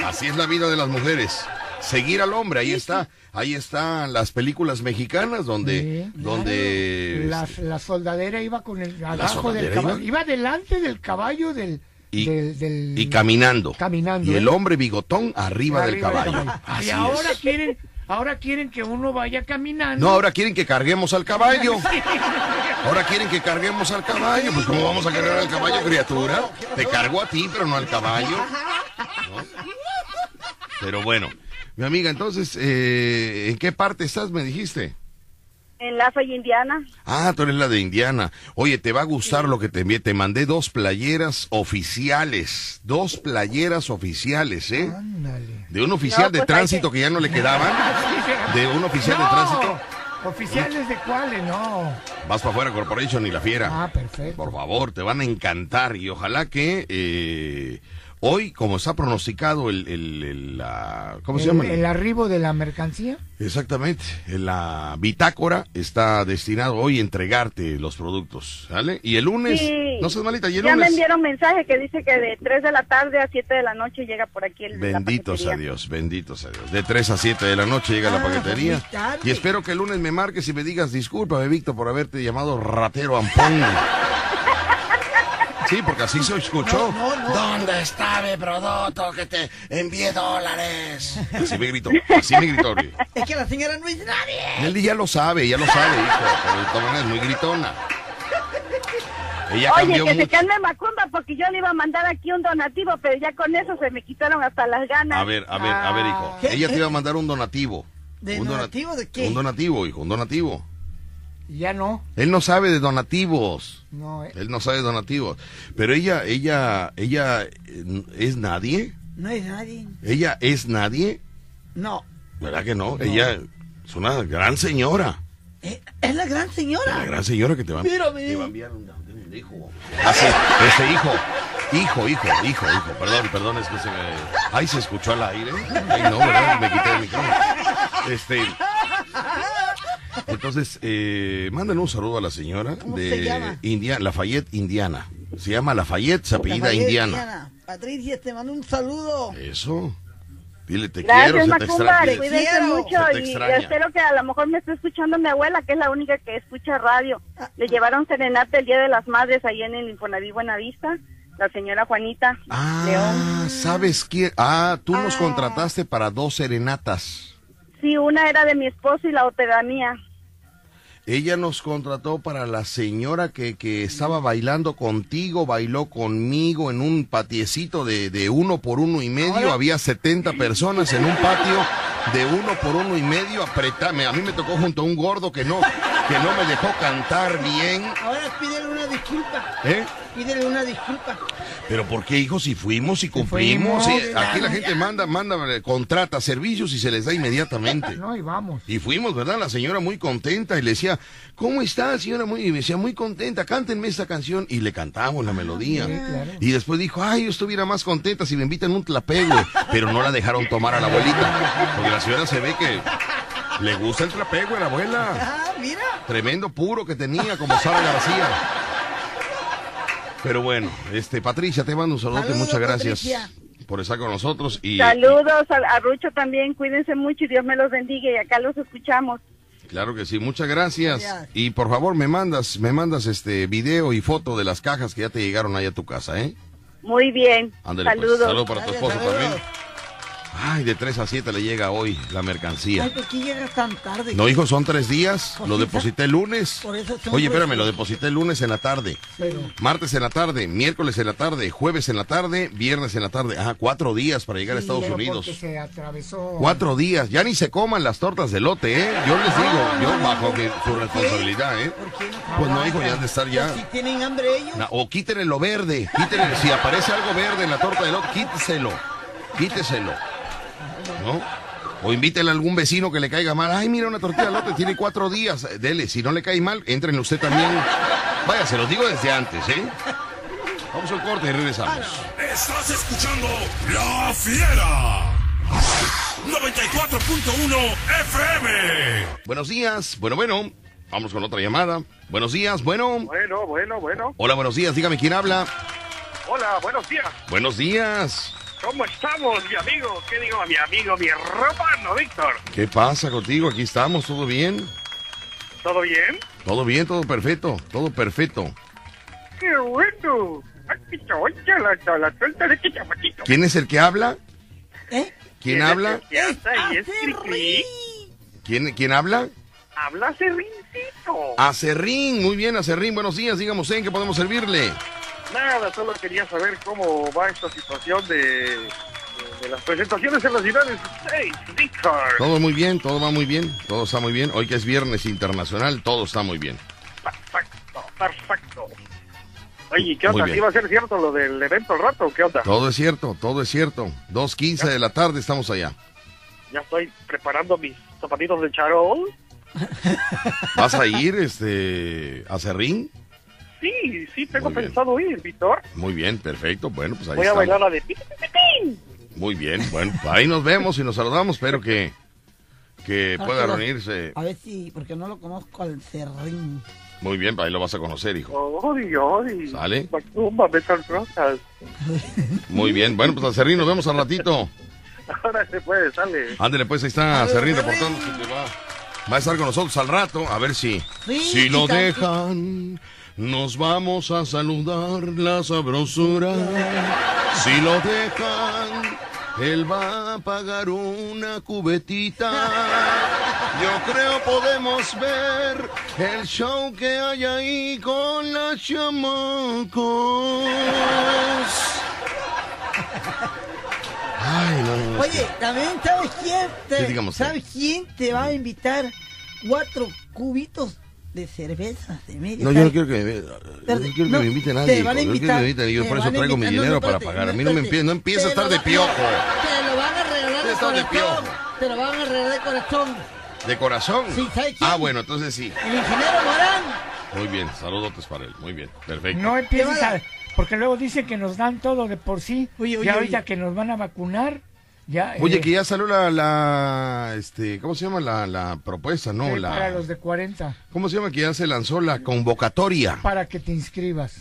Speaker 2: Así es la vida de las mujeres. seguir al hombre. Ahí está, ahí están las películas mexicanas donde, donde
Speaker 4: La, la soldadera iba con el agajo del
Speaker 2: soldadera
Speaker 4: caballo.
Speaker 2: iba-
Speaker 4: Iba delante del caballo del.
Speaker 2: Y-
Speaker 4: del, del-
Speaker 2: y caminando.
Speaker 4: Caminando,
Speaker 2: Y el
Speaker 4: ¿eh?
Speaker 2: hombre bigotón arriba, del caballo. Así
Speaker 4: y ahora
Speaker 2: es.
Speaker 4: quieren, ahora quieren que uno vaya caminando.
Speaker 2: No, ahora quieren que carguemos al caballo. Ahora quieren que carguemos al caballo. Pues ¿cómo vamos a cargar al caballo, criatura? Te cargo a ti, pero no al caballo. ¿No? Pero bueno, mi amiga, entonces, eh, ¿en qué parte estás, me dijiste?
Speaker 6: En La Fay, Indiana.
Speaker 2: Ah, tú eres la de Indiana. Oye, te va a gustar lo que te envié. Te mandé dos playeras oficiales. Dos playeras oficiales, ¿eh? De un oficial
Speaker 4: No,
Speaker 2: de
Speaker 4: pues
Speaker 2: tránsito que... ya no le quedaban. De un oficial de tránsito.
Speaker 4: ¿Oficiales de cuáles? No.
Speaker 2: Vas para afuera, Corporation y la fiera.
Speaker 4: Ah, perfecto.
Speaker 2: Por favor, te van a encantar y ojalá que eh, hoy, como está pronosticado el, el- el- la, ¿cómo se llama?
Speaker 4: el arribo de la mercancía.
Speaker 2: Exactamente, en la bitácora está destinado hoy a entregarte los productos, ¿vale? Y el lunes,
Speaker 6: Sí.
Speaker 2: no seas malita, y el
Speaker 6: Ya me enviaron mensaje que dice que de 3 de la tarde a 7 de la noche llega por aquí el la
Speaker 2: benditos a. Dios, benditos a Dios. De 3 a 7 de la noche llega la
Speaker 3: Ah,
Speaker 2: paquetería. Y espero que el lunes me marques y me digas, discúlpame, Víctor, por haberte llamado ratero ampón. Sí, porque así se escuchó.
Speaker 3: No, no, no.
Speaker 2: ¿Dónde está mi producto que te envíe dólares? Así me gritó, así me gritó.
Speaker 3: Es que la señora no es nadie.
Speaker 2: Él ya lo sabe, ya lo sabe, hijo, pero de todas maneras es muy gritona. Ella
Speaker 6: Oye, que se
Speaker 2: mucho.
Speaker 6: calme Macumba porque yo le iba a mandar aquí un donativo, pero ya con eso se me quitaron hasta las ganas.
Speaker 2: A ver, a ver, a ver, hijo.
Speaker 3: ¿Qué?
Speaker 2: Ella te iba a mandar un donativo.
Speaker 3: ¿De
Speaker 2: un dona-
Speaker 3: donativo de qué?
Speaker 2: Un donativo, hijo, un donativo.
Speaker 4: Ya no.
Speaker 2: Él no sabe de donativos.
Speaker 4: No, eh.
Speaker 2: Él no sabe de donativos. Pero ella, ella, ella eh, es nadie.
Speaker 3: No es nadie.
Speaker 2: Ella es nadie.
Speaker 3: No.
Speaker 2: ¿Verdad que no? Ella es una gran señora.
Speaker 3: Eh, Es la gran
Speaker 2: La
Speaker 3: señora.
Speaker 2: gran señora que te va,
Speaker 3: Mírame.
Speaker 2: te va a enviar un, un hijo. Ah, sí, este hijo. Hijo, hijo, hijo, hijo. Perdón, perdón, es que se me. Ay, se escuchó al aire. Ay, no, ¿verdad? Me quité el micrófono. Este. Entonces, eh, mandan un saludo a la señora
Speaker 3: ¿Cómo se
Speaker 2: de
Speaker 3: llama?
Speaker 2: India, Lafayette, Indiana. Se llama Lafayette, se apellida
Speaker 3: Lafayette,
Speaker 2: Indiana.
Speaker 3: Patricia, te mando un saludo.
Speaker 2: Eso. Dile, te
Speaker 6: Gracias,
Speaker 2: quiero, se te extraña.
Speaker 6: cuídense
Speaker 3: quiero.
Speaker 6: mucho
Speaker 2: Se te
Speaker 6: y
Speaker 2: extraña.
Speaker 6: espero que a lo mejor me esté escuchando mi abuela, que es la única que escucha radio.
Speaker 3: Ah.
Speaker 6: Le llevaron serenata el Día de las Madres ahí en el Infonavit Buenavista, la señora Juanita León.
Speaker 2: Ah, ¿sabes quién? Ah, tú nos
Speaker 3: Ah.
Speaker 2: contrataste para dos serenatas.
Speaker 6: Sí, una era de mi esposo y la otra era mía.
Speaker 2: Ella nos contrató para la señora que, que estaba bailando contigo, bailó conmigo en un patiecito de, de uno por uno y medio. Había 70 personas en un patio de uno por uno y medio. Apretame. A mí me tocó junto a un gordo que no, que no me dejó cantar bien.
Speaker 3: Ahora pídele una disculpa.
Speaker 2: ¿Eh?
Speaker 3: Pídele una disculpa.
Speaker 2: Pero ¿por qué, hijos? Si fuimos y cumplimos.
Speaker 4: fuimos,
Speaker 2: Sí, aquí la gente manda, manda, eh, contrata servicios y se les da inmediatamente.
Speaker 4: No, y vamos.
Speaker 2: Y fuimos, ¿verdad? La señora muy contenta y le decía, ¿cómo está, señora? Muy, y me decía, muy contenta, cántenme esta canción. Y le cantamos la melodía. Y después dijo, ay, yo estuviera más contenta si me invitan un tlapegue. Pero no la dejaron tomar a la abuelita. Porque la señora se ve que le gusta el tlapegue a la abuela.
Speaker 3: Ah, mira.
Speaker 2: Tremendo puro que tenía, como Sara García. Pero bueno, este Patricia, te mando un saludo,
Speaker 3: Saludos,
Speaker 2: muchas gracias
Speaker 3: Patricia.
Speaker 2: por estar con nosotros. Y,
Speaker 6: Saludos a, a Rucho también, cuídense mucho y Dios me los bendiga y acá los escuchamos.
Speaker 2: Claro que sí, muchas gracias.
Speaker 3: Gracias.
Speaker 2: Y por favor me mandas, me mandas este video y foto de las cajas que ya te llegaron ahí a tu casa, ¿eh?
Speaker 6: Muy bien,
Speaker 2: Ándale, pues,
Speaker 6: saludos.
Speaker 2: saludo para tu esposo
Speaker 3: saludos.
Speaker 2: también. Ay, de 3 a 7 le llega hoy la mercancía.
Speaker 3: Ay, ¿por qué llegas tan tarde?
Speaker 2: No, hijo, son tres días. Lo deposité el lunes.
Speaker 3: Por eso son
Speaker 2: Oye, espérame, lo deposité el lunes en la tarde.
Speaker 4: Pero,
Speaker 2: Martes en la tarde, miércoles en la tarde, jueves en la tarde, viernes en la tarde. Ah, cuatro días para llegar a Estados
Speaker 4: pero
Speaker 2: Unidos.
Speaker 4: se atravesó.
Speaker 2: Cuatro días. Ya ni se coman las tortas de lote, ¿eh? Yo les digo, yo bajo mi- su responsabilidad, ¿eh?
Speaker 3: ¿Por qué no?
Speaker 2: Pues no, hijo, ya han de estar ya.
Speaker 3: Si tienen hambre ellos.
Speaker 2: Na- O quítenle lo verde, quítenle, si aparece algo verde en la torta de lote, quíteselo, quíteselo, ¿no? O invítele a algún vecino que le caiga mal. Ay, mira, una tortilla de lote tiene cuatro días. Eh, Dele, si no le cae mal, entren usted también. Vaya, se los digo desde antes, ¿eh? Vamos a un corte y regresamos.
Speaker 5: Estás escuchando La Fiera. 94.1 FM.
Speaker 2: Buenos días, bueno, bueno. Vamos con otra llamada. Buenos días, bueno.
Speaker 10: Bueno, bueno, bueno.
Speaker 2: Hola, buenos días, dígame quién habla.
Speaker 10: Hola, buenos días.
Speaker 2: Buenos días.
Speaker 11: ¿Cómo estamos, mi amigo? ¿Qué digo, mi amigo, mi hermano Víctor?
Speaker 2: ¿Qué pasa contigo? Aquí estamos, ¿todo bien?
Speaker 11: ¿Todo bien?
Speaker 2: Todo bien, todo perfecto, todo perfecto.
Speaker 11: ¡Qué bueno! Este.
Speaker 2: ¿Quién es el que habla?
Speaker 3: ¿Eh?
Speaker 2: ¿Quién habla?
Speaker 11: ¿Qué hace ahí? ¿Es Cricri?
Speaker 2: ¿Quién, quién habla?
Speaker 11: Habla Serrincito.
Speaker 2: Acerrín, muy bien, Acerrín, buenos días, dígame en qué podemos servirle.
Speaker 11: Nada, solo quería saber cómo va esta situación de, de, de las presentaciones en las States, Víctor.
Speaker 2: Todo muy bien, todo va muy bien, todo está muy bien. Hoy que es viernes internacional, todo está muy bien.
Speaker 11: Perfecto, perfecto. Oye, ¿qué onda? ¿Sí va a ser cierto lo del evento al rato o qué onda?
Speaker 2: Todo es cierto, todo es cierto. 2.15 de la tarde estamos allá.
Speaker 11: Ya estoy preparando mis zapatitos de charol.
Speaker 2: ¿Vas a ir, este, Acerrín?
Speaker 11: Sí, sí, tengo
Speaker 2: Muy bien.
Speaker 11: pensado ir, Víctor.
Speaker 2: Muy bien, perfecto. Bueno, pues ahí
Speaker 11: Voy a
Speaker 2: estamos.
Speaker 11: bailar la de.
Speaker 2: Muy bien, bueno, ahí nos vemos y nos saludamos. Espero que, que pueda reunirse.
Speaker 3: A ver si, porque no lo conozco al Cerrín.
Speaker 2: Muy bien, ahí lo vas a conocer, hijo.
Speaker 11: Ay, ay.
Speaker 2: ¿Sale?
Speaker 11: Macumba, metal rosas.
Speaker 2: Muy bien, bueno, pues Acerrín, nos vemos al ratito.
Speaker 11: Ahora se puede, sale.
Speaker 2: Ándele, pues ahí está Acerrín reportándose que va, va a estar con nosotros al rato, a ver si,
Speaker 3: Sí,
Speaker 2: si lo dejan. Nos vamos a saludar la sabrosura. Si lo dejan, él va a pagar una cubetita. Yo creo podemos ver el show que hay ahí con las chamacos. Ay, no,
Speaker 3: Oye, también, ¿sabes quién? te-
Speaker 2: digamos,
Speaker 3: ¿Sabes quién te va a invitar cuatro cubitos de cerveza de media?
Speaker 2: No, yo no quiero que me, no quiero que
Speaker 3: no,
Speaker 2: me invite
Speaker 3: te
Speaker 2: nadie.
Speaker 3: van a.
Speaker 2: Yo quiero que me
Speaker 3: invitar,
Speaker 2: inviten. Yo
Speaker 3: te
Speaker 2: por eso traigo mi dinero
Speaker 3: no,
Speaker 2: para pagar. A mí no me empieces, no empieces a estar de piojo.
Speaker 3: Te lo van a regalar de corazón. Te lo van a regalar de corazón.
Speaker 2: ¿De corazón?
Speaker 3: Sí.
Speaker 2: Ah, bueno, entonces sí.
Speaker 3: El ingeniero Morán.
Speaker 2: Muy bien, saludotes para él. Muy bien, perfecto.
Speaker 4: No empieces a... Porque luego dicen que nos dan todo de por sí.
Speaker 3: Oye, oye,
Speaker 4: ya ahorita
Speaker 3: oye.
Speaker 4: que nos van a vacunar, ya...
Speaker 2: Oye,
Speaker 4: eh,
Speaker 2: que ya salió la, la, este, ¿cómo se llama la, la propuesta? No,
Speaker 4: eh, Para los de 40,
Speaker 2: ¿cómo se llama? Que ya se lanzó la convocatoria
Speaker 4: para que te inscribas.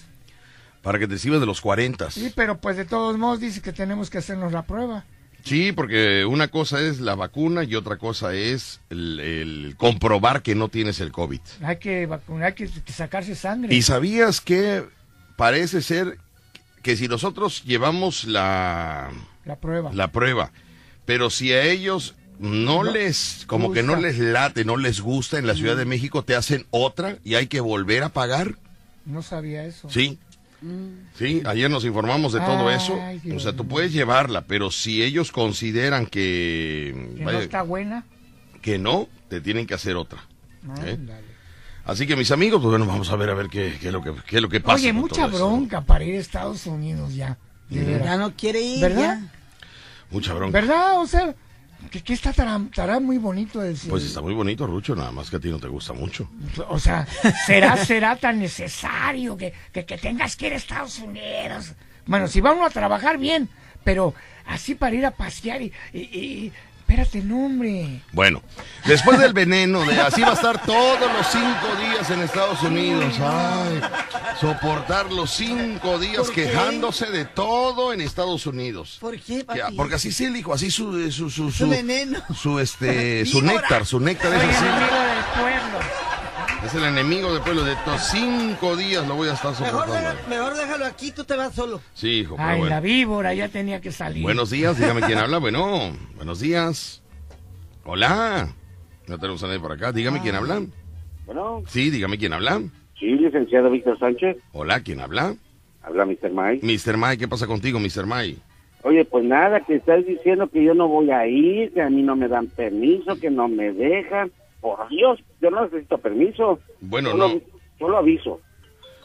Speaker 2: para que te sirva de los 40.
Speaker 4: Sí, pero pues de todos modos dice que tenemos que hacernos la prueba.
Speaker 2: Sí, porque una cosa es la vacuna y otra cosa es el, el comprobar que no tienes el COVID.
Speaker 4: Hay que vacunar, hay que sacarse sangre.
Speaker 2: ¿Y sabías que parece ser que si nosotros llevamos la,
Speaker 4: La prueba.
Speaker 2: la prueba, pero si a ellos no,
Speaker 4: No
Speaker 2: les, como que no
Speaker 4: gusta.
Speaker 2: les late, no les gusta en la Ciudad de México, te hacen otra y hay que volver a pagar?
Speaker 4: No sabía eso.
Speaker 2: Sí. Sí, ayer nos informamos de todo
Speaker 4: Ay,
Speaker 2: eso.
Speaker 4: Dios
Speaker 2: O sea, tú puedes llevarla, pero si ellos consideran que,
Speaker 4: Que
Speaker 2: vaya,
Speaker 4: no está buena.
Speaker 2: que no, te tienen que hacer otra. ¿eh? Así que mis amigos, pues bueno, vamos a ver a ver qué, qué es lo que qué es lo que pasa.
Speaker 4: Oye, mucha
Speaker 2: todo eso.
Speaker 4: bronca para ir a Estados Unidos ya.
Speaker 3: Ya no quiere ir.
Speaker 4: ¿Verdad?
Speaker 3: ya.
Speaker 2: Mucha bronca.
Speaker 4: ¿Verdad? O sea, que, que está, estará, estará muy bonito decir.
Speaker 2: Pues está muy bonito, Rucho, nada más que a ti no te gusta mucho.
Speaker 4: O sea, será, será tan necesario que, que, que tengas que ir a Estados Unidos. Bueno, si vamos a trabajar bien, pero así para ir a pasear y, y- y- espérate, no, hombre.
Speaker 2: Bueno, después del veneno, de así va a estar todos los cinco días en Estados Unidos. Ay, soportar los cinco días quejándose de todo en Estados Unidos.
Speaker 3: ¿Por qué?
Speaker 2: Porque así sí, hijo, así su, su, su,
Speaker 3: Su veneno.
Speaker 2: su, este, su néctar, su néctar es así.
Speaker 4: enemigo del pueblo.
Speaker 2: Es el enemigo del pueblo. De estos cinco días lo voy a estar
Speaker 3: Mejor,
Speaker 2: soportando.
Speaker 3: deja- mejor déjalo aquí, tú te vas solo.
Speaker 2: Sí, hijo, pero
Speaker 4: Ay,
Speaker 2: bueno.
Speaker 4: la víbora ya tenía que salir.
Speaker 2: Buenos días, dígame quién habla. Bueno, buenos días. Hola. No tenemos a nadie por acá. Dígame quién habla.
Speaker 12: Bueno,
Speaker 2: Sí, dígame quién habla.
Speaker 12: sí, licenciado Víctor Sánchez,
Speaker 2: Hola, ¿quién habla?
Speaker 12: habla Mr. Mike.
Speaker 2: Mr. Mike, ¿qué pasa contigo, Mr. Mike?
Speaker 12: Oye, pues nada, que estás diciendo que yo no voy a ir, que a mí no me dan permiso, que no me dejan. Por Dios, yo no necesito permiso.
Speaker 2: Bueno, no.
Speaker 12: Solo aviso.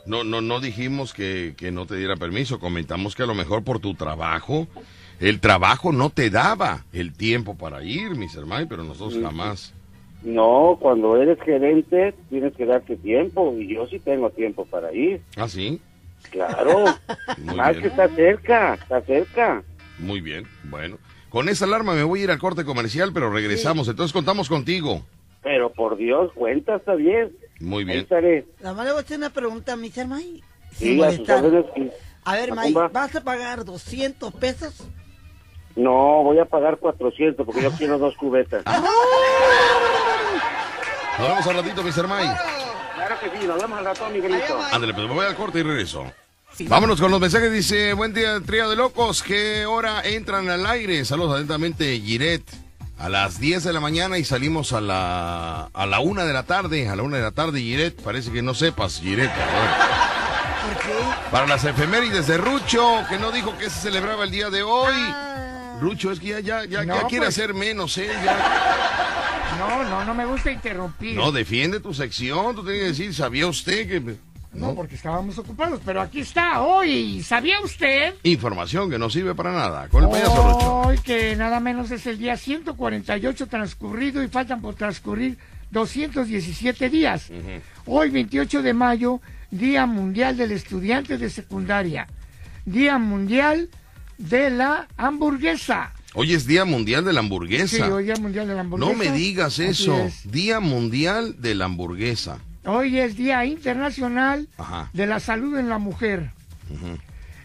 Speaker 2: No, no, no dijimos que, que no te diera permiso. Comentamos que a lo mejor por tu trabajo, el trabajo no te daba el tiempo para ir, Mr. Mike, pero nosotros jamás.
Speaker 12: No, cuando eres gerente tienes que darte tiempo y yo sí tengo tiempo para ir.
Speaker 2: ¿Ah, sí?
Speaker 12: Claro,
Speaker 2: Muy
Speaker 12: más
Speaker 2: bien.
Speaker 12: que está cerca, está cerca.
Speaker 2: Muy bien, bueno. Con esa alarma me voy a ir al corte comercial, pero regresamos. Entonces contamos contigo.
Speaker 12: Pero por Dios, cuenta hasta 10.
Speaker 2: Muy
Speaker 12: Ahí
Speaker 2: bien.
Speaker 12: estaré.
Speaker 3: La madre voy a hacer una pregunta, Mr. Mike. Sin
Speaker 12: Sí, a
Speaker 3: A ver. Mike, ¿vas a pagar 200 pesos
Speaker 13: No, voy a pagar 400 porque yo quiero dos cubetas.
Speaker 2: Nos vemos al ratito, Mr. Mike.
Speaker 13: Claro que sí, nos vemos al ratón, Miguelito.
Speaker 2: Ándale, pues me voy al corte y regreso. Vámonos con los mensajes. Dice, buen día, trío de locos. ¿Qué hora entran al aire? Saludos atentamente, Giret. A las 10 de la mañana y salimos a la, a la 1 de la tarde. A la 1 de la tarde, Giret. Parece que no sepas, Giret. Para las efemérides de Rucho, que no dijo que se celebraba el día de hoy. Rucho, es que ya, ya, ya,
Speaker 4: No,
Speaker 2: ya quiere
Speaker 4: pues.
Speaker 2: hacer menos, ¿eh? Ya.
Speaker 4: No, no, no me gusta interrumpir.
Speaker 2: No, defiende tu sección. Tú tienes que decir, ¿sabía usted que...?
Speaker 4: No, porque estábamos ocupados, pero aquí está hoy. ¿Sabía usted?
Speaker 2: Información que no sirve para nada. Con el payaso Rucho.
Speaker 4: Hoy que nada menos es el día 148 transcurrido y faltan por transcurrir 217 días. Hoy 28 de mayo, Día Mundial del Estudiante de Secundaria. Día Mundial de la Hamburguesa.
Speaker 2: Hoy es Día Mundial de la Hamburguesa.
Speaker 4: Sí, hoy Día Mundial de la Hamburguesa.
Speaker 2: no me digas eso.
Speaker 4: es.
Speaker 2: Día Mundial de la Hamburguesa.
Speaker 4: Hoy es Día Internacional
Speaker 2: Ajá.
Speaker 4: de la Salud en la Mujer.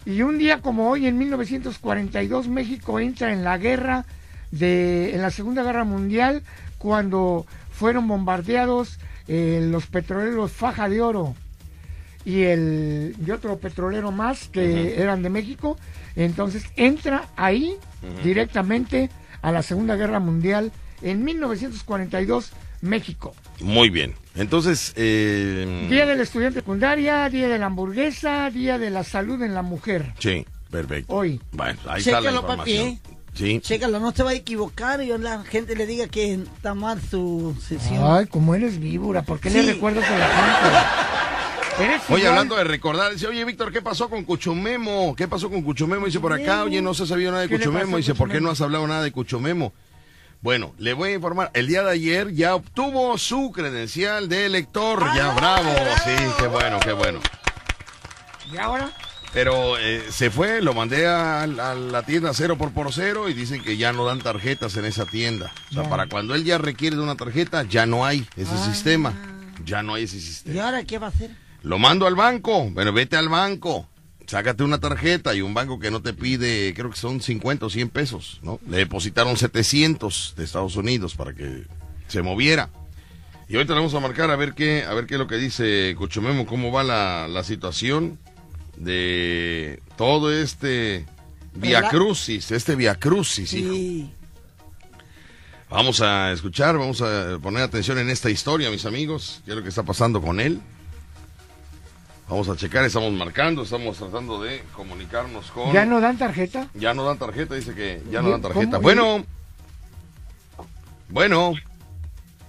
Speaker 4: Y un día como hoy, en 1942, México entra en la guerra, de, en la Segunda Guerra Mundial, cuando fueron bombardeados eh, los petroleros Faja de Oro y, el, y otro petrolero más que eran de México. Entonces entra ahí directamente a la Segunda Guerra Mundial en 1942, México.
Speaker 2: Muy bien. Entonces, eh,
Speaker 4: Día del estudiante secundaria, día de la hamburguesa, día de la salud en la mujer.
Speaker 2: sí, perfecto.
Speaker 4: Hoy.
Speaker 2: Bueno, ahí está la
Speaker 3: Chécalo, papi. ¿eh?
Speaker 2: Sí.
Speaker 3: Chécalo, no se va a equivocar y la gente le diga que está mal su sesión.
Speaker 4: Ay, como eres víbora, ¿por qué
Speaker 3: Sí.
Speaker 4: le recuerdas a la gente? Eres
Speaker 2: Oye,
Speaker 4: igual-
Speaker 2: hablando de recordar, dice, oye, Víctor, ¿qué pasó con Cuchumemo? ¿Qué pasó con Cuchumemo? Dice por acá, oye, no se ha sabido nada de
Speaker 4: ¿Qué le
Speaker 2: Cuchumemo. Dice, ¿por qué no has hablado nada de Cuchumemo? Bueno, le voy a informar, el día de ayer ya obtuvo su credencial de elector. Ya, bravo, sí, qué bueno, qué bueno.
Speaker 4: ¿Y ahora?
Speaker 2: Pero eh, se fue, lo mandé a, a la tienda cero por por cero y dicen que ya no dan tarjetas en esa tienda. O sea, para cuando él ya requiere de una tarjeta, ya no hay ese
Speaker 3: Ah.
Speaker 2: sistema. Ya no hay ese sistema.
Speaker 3: ¿Y ahora qué va a hacer?
Speaker 2: Lo mando al banco. Bueno, vete al banco. Sácate una tarjeta y un banco que no te pide, creo que son 50 o 100 pesos, ¿no? Le depositaron 700 de Estados Unidos para que se moviera. Y ahorita le vamos a marcar a ver qué, a ver qué es lo que dice Cuchumemo, cómo va la, la situación de todo este Via
Speaker 3: ¿Verdad?
Speaker 2: Crucis, este Via Crucis, hijo.
Speaker 3: Sí.
Speaker 2: Vamos a escuchar, vamos a poner atención en esta historia, mis amigos. ¿Qué es lo que está pasando con él? Vamos a checar, estamos marcando, estamos tratando de comunicarnos con...
Speaker 4: ¿Ya no dan tarjeta?
Speaker 2: Ya no dan tarjeta, dice que ya no
Speaker 4: ¿Y
Speaker 2: dan tarjeta.
Speaker 4: cómo?
Speaker 2: Bueno. Bueno.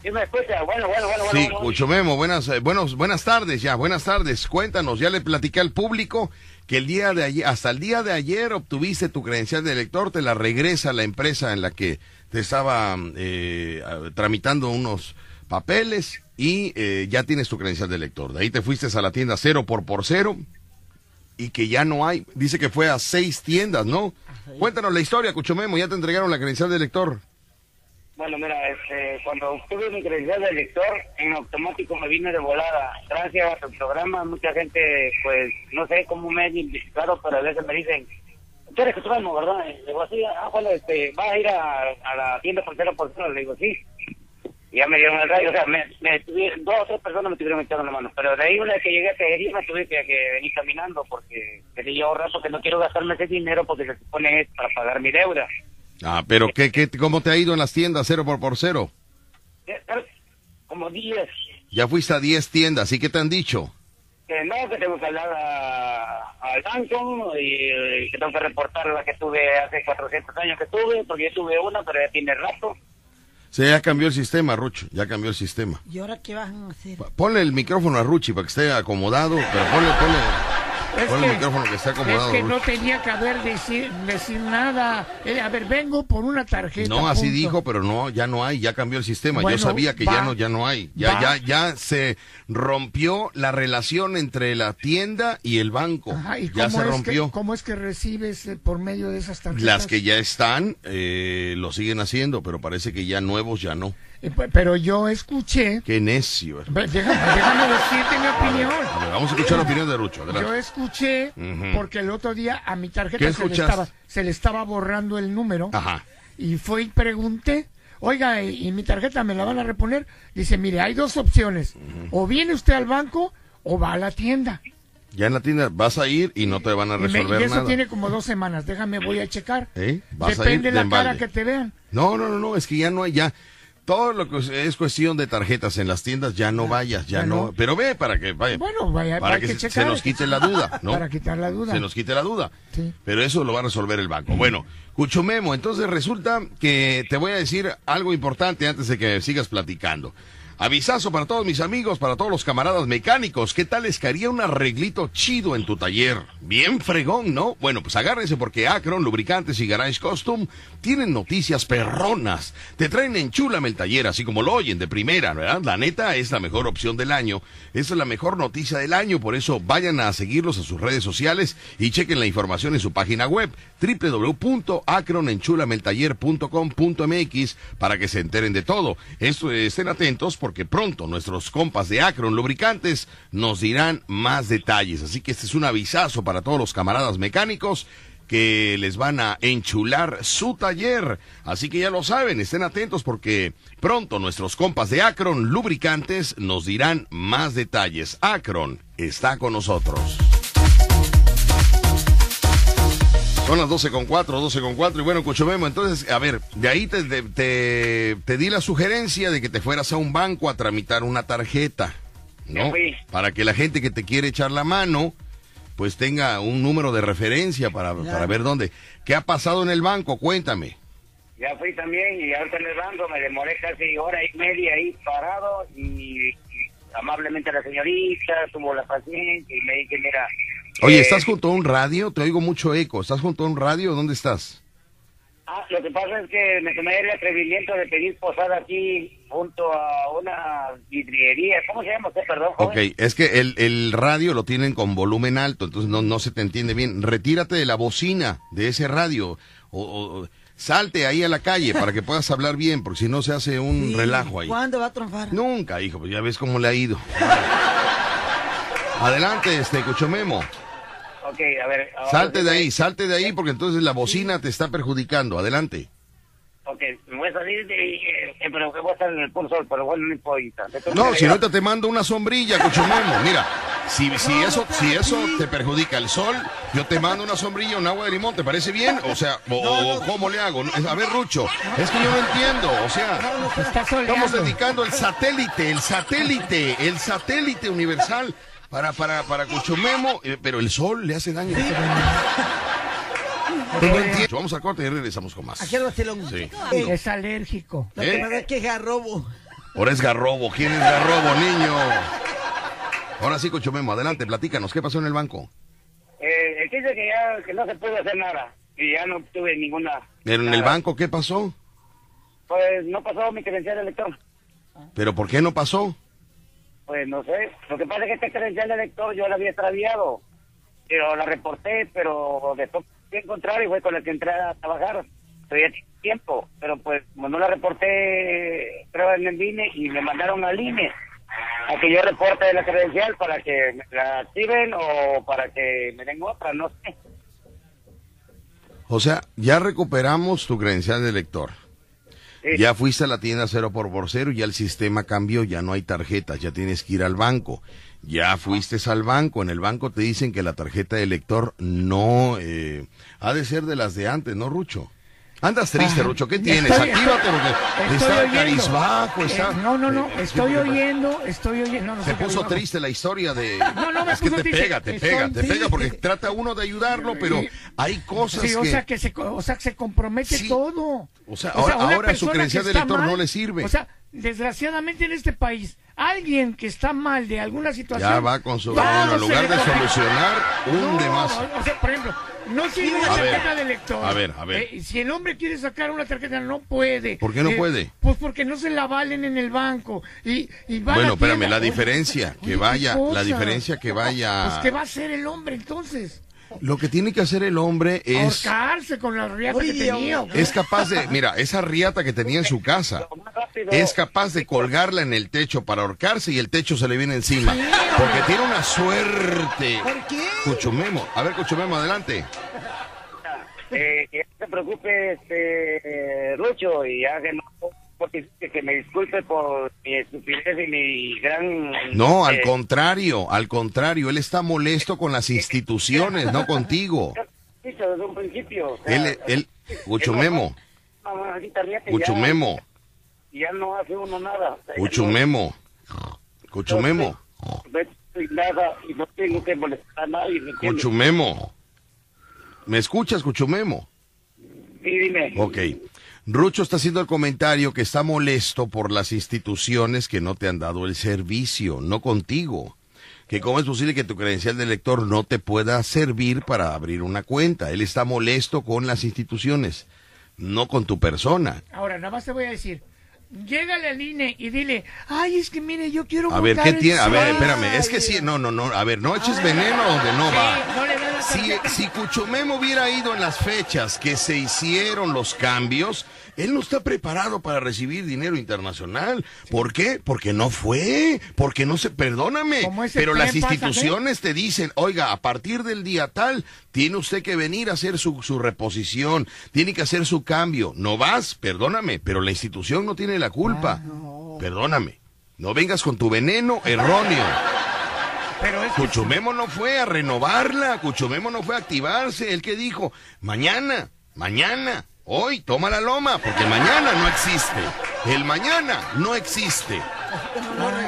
Speaker 13: ¿Sí me escucha? Bueno, bueno, bueno,
Speaker 2: Sí,
Speaker 13: bueno.
Speaker 2: Cuchumemo, buenas, eh, buenos, buenas tardes ya, buenas tardes. Cuéntanos, ya le platiqué al público que el día de ayer, hasta el día de ayer obtuviste tu credencial de elector, te la regresa la empresa en la que te estaba eh, tramitando unos papeles y eh, ya tienes tu credencial de elector. De ahí te fuiste a la tienda cero por por cero y que ya no hay. Dice que fue a seis tiendas, ¿no? Cuéntanos la historia, Cuchumemo, ya te entregaron la credencial de elector.
Speaker 13: Bueno, mira, este, cuando obtuve mi credencial de lector, en automático me vine de volada. Gracias a tu programa, mucha gente, pues, no sé cómo me han identificado, pero a veces me dicen, tú eres Cuchumemo, ¿verdad? Y digo, sí, ah, bueno, este, vas a ir a, a la tienda por cero por cero. Le digo, sí. Y ya me dieron el radio, o sea, me, me tuvieron, dos o tres personas me tuvieron echando la mano. Pero de ahí, una vez que llegué a Tejería, me tuve que, que venir caminando, porque quería ahorrar, porque no quiero gastarme ese dinero, porque se supone es para pagar mi deuda.
Speaker 2: Ah, pero ¿qué, qué, ¿cómo te ha ido en las tiendas cero por por cero?
Speaker 13: Eh, ¿sabes? Como 10.
Speaker 2: Ya fuiste a 10 tiendas, ¿y qué te han dicho?
Speaker 13: Que no, que tengo que hablar a- al banco y, eh, que tengo que reportar la que tuve hace 400 años que tuve, porque yo tuve una, pero ya tiene rato.
Speaker 2: Sí, ya cambió el sistema, Rucho, ya cambió el sistema.
Speaker 3: ¿Y ahora qué van a hacer?
Speaker 2: Ponle el micrófono a Ruchi para que esté acomodado, pero ponle, ponle,
Speaker 4: Es
Speaker 2: el
Speaker 4: que-
Speaker 2: micrófono que esté acomodado.
Speaker 4: Es que no tenía que haber decir, decir nada. Eh, a ver, vengo por una tarjeta.
Speaker 2: No, así
Speaker 4: punto.
Speaker 2: dijo, pero no, ya no hay, ya cambió el sistema.
Speaker 4: Bueno,
Speaker 2: Yo sabía que
Speaker 4: va.
Speaker 2: ya no, ya no hay. Ya,
Speaker 4: Va.
Speaker 2: ya, ya se rompió la relación entre la tienda y el banco.
Speaker 4: Ajá, ¿y
Speaker 2: ya se rompió.
Speaker 4: Que, ¿Cómo es que recibes eh, por medio de esas tarjetas?
Speaker 2: Las que ya están, eh, lo siguen haciendo, pero parece que ya nuevos ya no.
Speaker 4: Eh, pe- Pero yo escuché.
Speaker 2: Qué necio.
Speaker 4: Déjame, déjame decirte mi opinión.
Speaker 2: A ver, vamos a escuchar la opinión de Rucho. adelante.
Speaker 4: Yo escuché porque el otro día a mi
Speaker 2: ¿Qué
Speaker 4: tarjeta se le, estaba, se le estaba borrando el número.
Speaker 2: Ajá.
Speaker 4: Y fue y pregunté, oiga, ¿y y mi tarjeta me la van a reponer? Dice, mire, hay dos opciones. O viene usted al banco o va a la tienda.
Speaker 2: Ya en la tienda vas a ir y no te van a
Speaker 4: Y, me-
Speaker 2: resolver
Speaker 4: y eso
Speaker 2: nada.
Speaker 4: tiene como dos semanas. Déjame, voy a checar.
Speaker 2: ¿Eh? Vas a
Speaker 4: Depende
Speaker 2: ir
Speaker 4: de la cara que te vean.
Speaker 2: No, no, no, no, es que ya no hay ya. Todo lo que es cuestión de tarjetas en las tiendas, ya no vayas, ya,
Speaker 4: ya
Speaker 2: no.
Speaker 4: no.
Speaker 2: Pero ve para que vaya.
Speaker 4: Bueno, vaya,
Speaker 2: para que,
Speaker 4: que
Speaker 2: se, nos quite la duda, ¿no?
Speaker 4: Para quitar la duda.
Speaker 2: Se nos quite la duda.
Speaker 4: Sí.
Speaker 2: Pero eso lo va a resolver el banco. Bueno, Cucho Memo, entonces resulta que te voy a decir algo importante antes de que sigas platicando. Avisazo para todos mis amigos, para todos los camaradas mecánicos. ¿Qué tal les caería un arreglito chido en tu taller? Bien fregón, ¿no? Bueno, pues agárrense porque Acron, Lubricantes y Garage Custom tienen noticias perronas. Te traen en el taller, así como lo oyen, de primera, ¿verdad? La neta es la mejor opción del año. Esa es la mejor noticia del año, por eso vayan a seguirlos a sus redes sociales y chequen la información en su página web www.acronenchulameltaller.com.mx para que se enteren de todo. Esto, estén atentos porque pronto nuestros compas de Acron Lubricantes nos dirán más detalles. Así que este es un avisazo para todos los camaradas mecánicos que les van a enchular su taller. Así que ya lo saben, estén atentos porque pronto nuestros compas de Acron Lubricantes nos dirán más detalles. Acron está con nosotros. Son las 12 con 4, 12 con 4 y bueno, Cuchomemo, entonces, a ver, de ahí te, te, te- te di la sugerencia de que te fueras a un banco a tramitar una tarjeta, ¿no?
Speaker 13: Fui.
Speaker 2: Para que la gente que te quiere echar la mano, pues tenga un número de referencia para, para ver dónde. ¿Qué ha pasado en el banco? Cuéntame.
Speaker 13: Ya fui también y ahorita en el banco me demoré casi hora y media ahí parado y, y amablemente la señorita tuvo la paciencia y me dije, mira...
Speaker 2: Oye,
Speaker 13: eh,
Speaker 2: ¿estás junto a un radio? Te oigo mucho eco. ¿Estás junto a un radio? ¿Dónde estás?
Speaker 13: Ah, lo que pasa es que me tomé el atrevimiento de pedir posada aquí junto a una vidriería. ¿Cómo se llama usted, perdón?
Speaker 2: Ok,
Speaker 13: joven?
Speaker 2: es que el, el radio lo tienen con volumen alto, entonces no, no se te entiende bien. Retírate de la bocina de ese radio o, salte ahí a la calle para que puedas hablar bien, porque si no se hace un
Speaker 3: Sí,
Speaker 2: relajo ahí.
Speaker 3: ¿Cuándo va a triunfar?
Speaker 2: Nunca, hijo, pues ya ves cómo le ha ido. Adelante, este Cuchomemo.
Speaker 13: Ok, a ver. ahora
Speaker 2: Salte
Speaker 13: sí
Speaker 2: de ahí, salte de ahí, porque entonces la bocina te está perjudicando. Adelante.
Speaker 13: Ok, me voy a salir de... eh, pero que voy a estar en el puro sol, pero bueno, no importa.
Speaker 2: No, si ahorita te mando una sombrilla, Cuchumemo. Mira, si, si eso, si eso te perjudica el sol, yo te mando una sombrilla, un agua de limón, ¿te parece bien? O sea, o, o ¿cómo le hago? A ver, Rucho, es que yo no entiendo. O sea, estamos dedicando el satélite, el satélite, el satélite universal para, para, para Cuchumemo, eh, pero el sol le hace daño. Vamos a corte y regresamos con más.
Speaker 3: Vacilón.
Speaker 2: Sí.
Speaker 4: Es alérgico.
Speaker 3: Lo que
Speaker 2: ¿Eh?
Speaker 3: pasa es que es garrobo.
Speaker 2: Ahora es Garrobo. ¿Quién es Garrobo, niño? Ahora sí, Cuchumemo, adelante, platícanos. ¿Qué pasó en el banco?
Speaker 13: Eh, el que dice que ya que no se puede hacer nada y ya no tuve ninguna...
Speaker 2: ¿En el banco qué pasó?
Speaker 13: Pues no pasó mi credencial de elector.
Speaker 2: ¿Pero por qué no pasó?
Speaker 13: Pues no sé. Lo que pasa es que esta credencial de elector yo la había extraviado. Pero la reporté, pero después fui a encontrar y fue con la que entré a trabajar. Todavía tiempo. Pero pues como no la reporté, creo en el INE y me mandaron al INE a que yo reporte la credencial para que la activen o para que me den otra, no sé.
Speaker 2: O sea, ya recuperamos tu credencial de lector.
Speaker 13: Sí.
Speaker 2: Ya fuiste a la tienda cero por por cero, ya el sistema cambió, ya no hay tarjetas, ya tienes que ir al banco. Ya fuiste al banco, en el banco te dicen que la tarjeta de lector no eh, ha de ser de las de antes, ¿no, Rucho? Andas triste,
Speaker 4: Ah,
Speaker 2: Rucho, ¿qué tienes?
Speaker 4: estoy-
Speaker 2: Actívate porque está
Speaker 4: oyendo.
Speaker 2: carizbajo, está...
Speaker 4: Eh, no, no, no,
Speaker 2: Eh,
Speaker 4: estoy oyendo, estoy oyendo. No, no
Speaker 2: Se puso triste la historia de...
Speaker 4: No, no me
Speaker 2: es que
Speaker 4: puso
Speaker 2: te
Speaker 4: triste.
Speaker 2: pega, te
Speaker 4: Estoy
Speaker 2: pega, te pega
Speaker 4: triste.
Speaker 2: porque trata uno de ayudarlo, pero hay cosas
Speaker 4: Sí, o
Speaker 2: que...
Speaker 4: sea que se, o sea que se compromete
Speaker 2: Sí.
Speaker 4: todo.
Speaker 2: O sea, ahora-
Speaker 4: una
Speaker 2: ahora su
Speaker 4: que
Speaker 2: de
Speaker 4: está
Speaker 2: lector no
Speaker 4: mal,
Speaker 2: le sirve.
Speaker 4: O sea, desgraciadamente en este país, alguien que está mal de alguna situación.
Speaker 2: Ya va con su en lugar de solucionar, hunde
Speaker 4: No,
Speaker 2: más.
Speaker 4: O sea, por ejemplo, no sirve una
Speaker 2: ver,
Speaker 4: tarjeta de lector.
Speaker 2: a ver, a ver.
Speaker 4: Eh, si el hombre quiere sacar una tarjeta, no puede.
Speaker 2: ¿Por qué no
Speaker 4: Eh,
Speaker 2: puede?
Speaker 4: Pues porque no se la valen en el banco. Y, y va a
Speaker 2: Bueno, espérame, la diferencia, que
Speaker 4: ¿qué
Speaker 2: vaya, la diferencia que vaya...
Speaker 4: Pues, ¿qué va a hacer el hombre entonces?
Speaker 2: Lo que tiene que hacer el hombre es...
Speaker 4: Ahorcarse con la riata que tenía.
Speaker 2: Es capaz de, mira, esa riata que tenía en su casa, es capaz de colgarla en el techo para ahorcarse y el techo se le viene encima. Porque tiene una suerte.
Speaker 3: ¿Por qué?
Speaker 2: Cuchumemo. A ver, Cuchumemo, adelante.
Speaker 13: Eh, que no se preocupe, este, Rucho, y ya que no, porque que me disculpe por mi estupidez y mi gran...
Speaker 2: No, al
Speaker 13: eh,
Speaker 2: contrario, al contrario, él está molesto con las instituciones, no contigo.
Speaker 13: dicho desde un principio. o sea,
Speaker 2: Él, él,
Speaker 13: ahorita ríete ya, Ya no hace uno nada. o sea, ya
Speaker 2: Cuchumemo, Cuchumemo,
Speaker 13: no- no estoy nada y no tengo que molestar a nadie, ¿me entiendes?
Speaker 2: Cuchumemo. ¿Me escuchas, Cuchumemo?
Speaker 13: Sí, dime.
Speaker 2: Ok. Rucho está haciendo el comentario que está molesto por las instituciones que no te han dado el servicio, no contigo. Que cómo es posible que tu credencial de lector no te pueda servir para abrir una cuenta. Él está molesto con las instituciones, no con tu persona.
Speaker 4: Ahora, nada más te voy a decir. Llégale al INE y dile, ay, es que mire, yo quiero
Speaker 2: A ver, ¿qué tiene? A ver,
Speaker 4: sábado".
Speaker 2: espérame, es que sí, no, no, no, a ver, no eches veneno donde no va. Si, si Cuchumemo hubiera ido en las fechas que se hicieron los cambios, él no está preparado para recibir dinero internacional. ¿Por qué? Porque no fue, porque no se, perdóname, pero las
Speaker 4: pasa,
Speaker 2: instituciones te dicen, oiga, a partir del día tal, tiene usted que venir a hacer su, su reposición, tiene que hacer su cambio. No vas, perdóname, pero la institución no tiene la culpa. Perdóname. No vengas con tu veneno erróneo.
Speaker 4: Pero es que
Speaker 2: Cuchumemo no fue a renovarla, Cuchumemo no fue a activarse. El que dijo, mañana, mañana, hoy, toma la loma, porque mañana no existe. El mañana no existe. No, no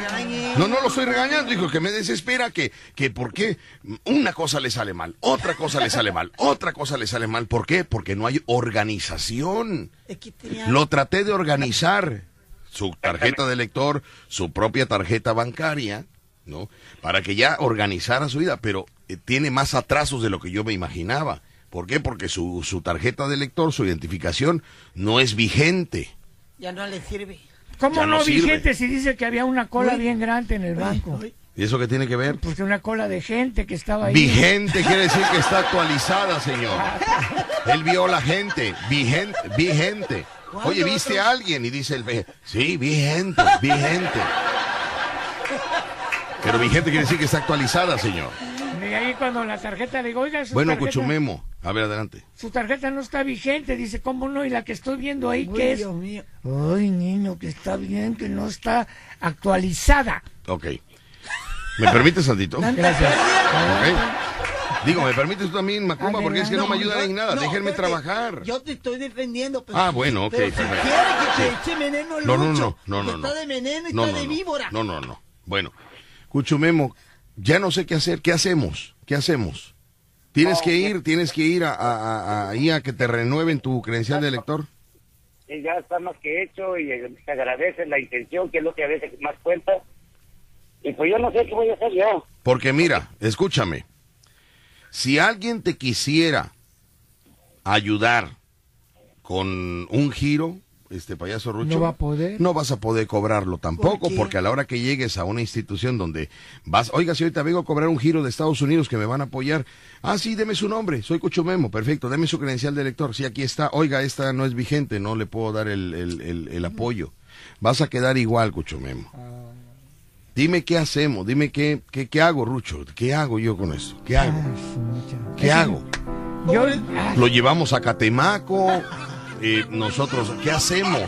Speaker 2: lo estoy regañando, dijo que me desespera que, que por qué una cosa le sale mal, otra cosa le sale mal, otra cosa le sale mal. ¿Por qué? Porque no hay organización. Lo traté de organizar, su tarjeta de lector, su propia tarjeta bancaria, ¿no? Para que ya organizara su vida, pero eh, tiene más atrasos de lo que yo me imaginaba. ¿Por qué? Porque su, su tarjeta de lector, su identificación, no es vigente.
Speaker 3: Ya no le sirve.
Speaker 4: ¿Cómo
Speaker 2: no
Speaker 4: no, vigente, si dice que había una cola
Speaker 3: Uy.
Speaker 4: bien grande en el banco?
Speaker 2: ¿Y eso qué tiene que ver?
Speaker 4: Pues una cola de gente que estaba ahí.
Speaker 2: Vigente quiere decir que está actualizada, señor. Él vio a la gente, vigente, vigente. Oye, ¿viste a alguien? Y dice el ve- sí, vigente, vigente. Pero vigente quiere decir que está actualizada, señor.
Speaker 4: Y ahí cuando la tarjeta le digo, oiga, su,
Speaker 2: Bueno,
Speaker 4: tarjeta,
Speaker 2: Cuchumemo, a ver, adelante.
Speaker 4: su tarjeta no está vigente. Dice, ¿cómo no? Y la que estoy viendo ahí,
Speaker 3: Uy,
Speaker 4: ¿qué es?
Speaker 3: Dios mío.
Speaker 4: Ay, niño, que está bien, que no está actualizada.
Speaker 2: Ok. ¿Me permites, Santito?
Speaker 4: Gracias.
Speaker 2: Ok. Digo, ¿me permites tú también, Macumba? Porque es que no, me ayudan en nada.
Speaker 3: no,
Speaker 2: Déjenme trabajar.
Speaker 3: Yo te estoy defendiendo. Pero,
Speaker 2: Ah, bueno, ok,
Speaker 3: Pero si quiere que te
Speaker 2: Sí.
Speaker 3: eche veneno al
Speaker 2: No, no, no, no, no.
Speaker 3: Está de veneno y
Speaker 2: No,
Speaker 3: está
Speaker 2: no,
Speaker 3: de
Speaker 2: no.
Speaker 3: víbora.
Speaker 2: No, no, no. Bueno, Cuchumemo, ya no sé qué hacer. ¿Qué hacemos? ¿Qué hacemos? ¿Tienes que ir, tienes que ir a, a, a- ahí a que te renueven tu credencial de lector?
Speaker 13: Y ya está más que hecho y eh, se agradece la intención, que es lo que a veces más cuenta. Y pues yo no sé qué voy a hacer yo.
Speaker 2: Porque mira, escúchame, si alguien te quisiera ayudar con un giro, este payaso Rucho,
Speaker 4: No va a poder.
Speaker 2: no vas a poder cobrarlo tampoco, porque a la hora que llegues a una institución donde vas, oiga, si ahorita vengo a cobrar un giro de Estados Unidos que me van a apoyar, ah, sí, deme su nombre, soy Cuchumemo, perfecto, deme su credencial de lector, sí, aquí está, oiga, esta no es vigente, no le puedo dar el, el- el- el apoyo, vas a quedar igual, Cuchumemo. Dime qué hacemos, dime qué, qué, qué hago, Rucho, qué hago yo con eso, qué hago, qué hago.
Speaker 4: Yo, ah,
Speaker 2: Lo llevamos a Catemaco, eh, nosotros, ¿qué hacemos?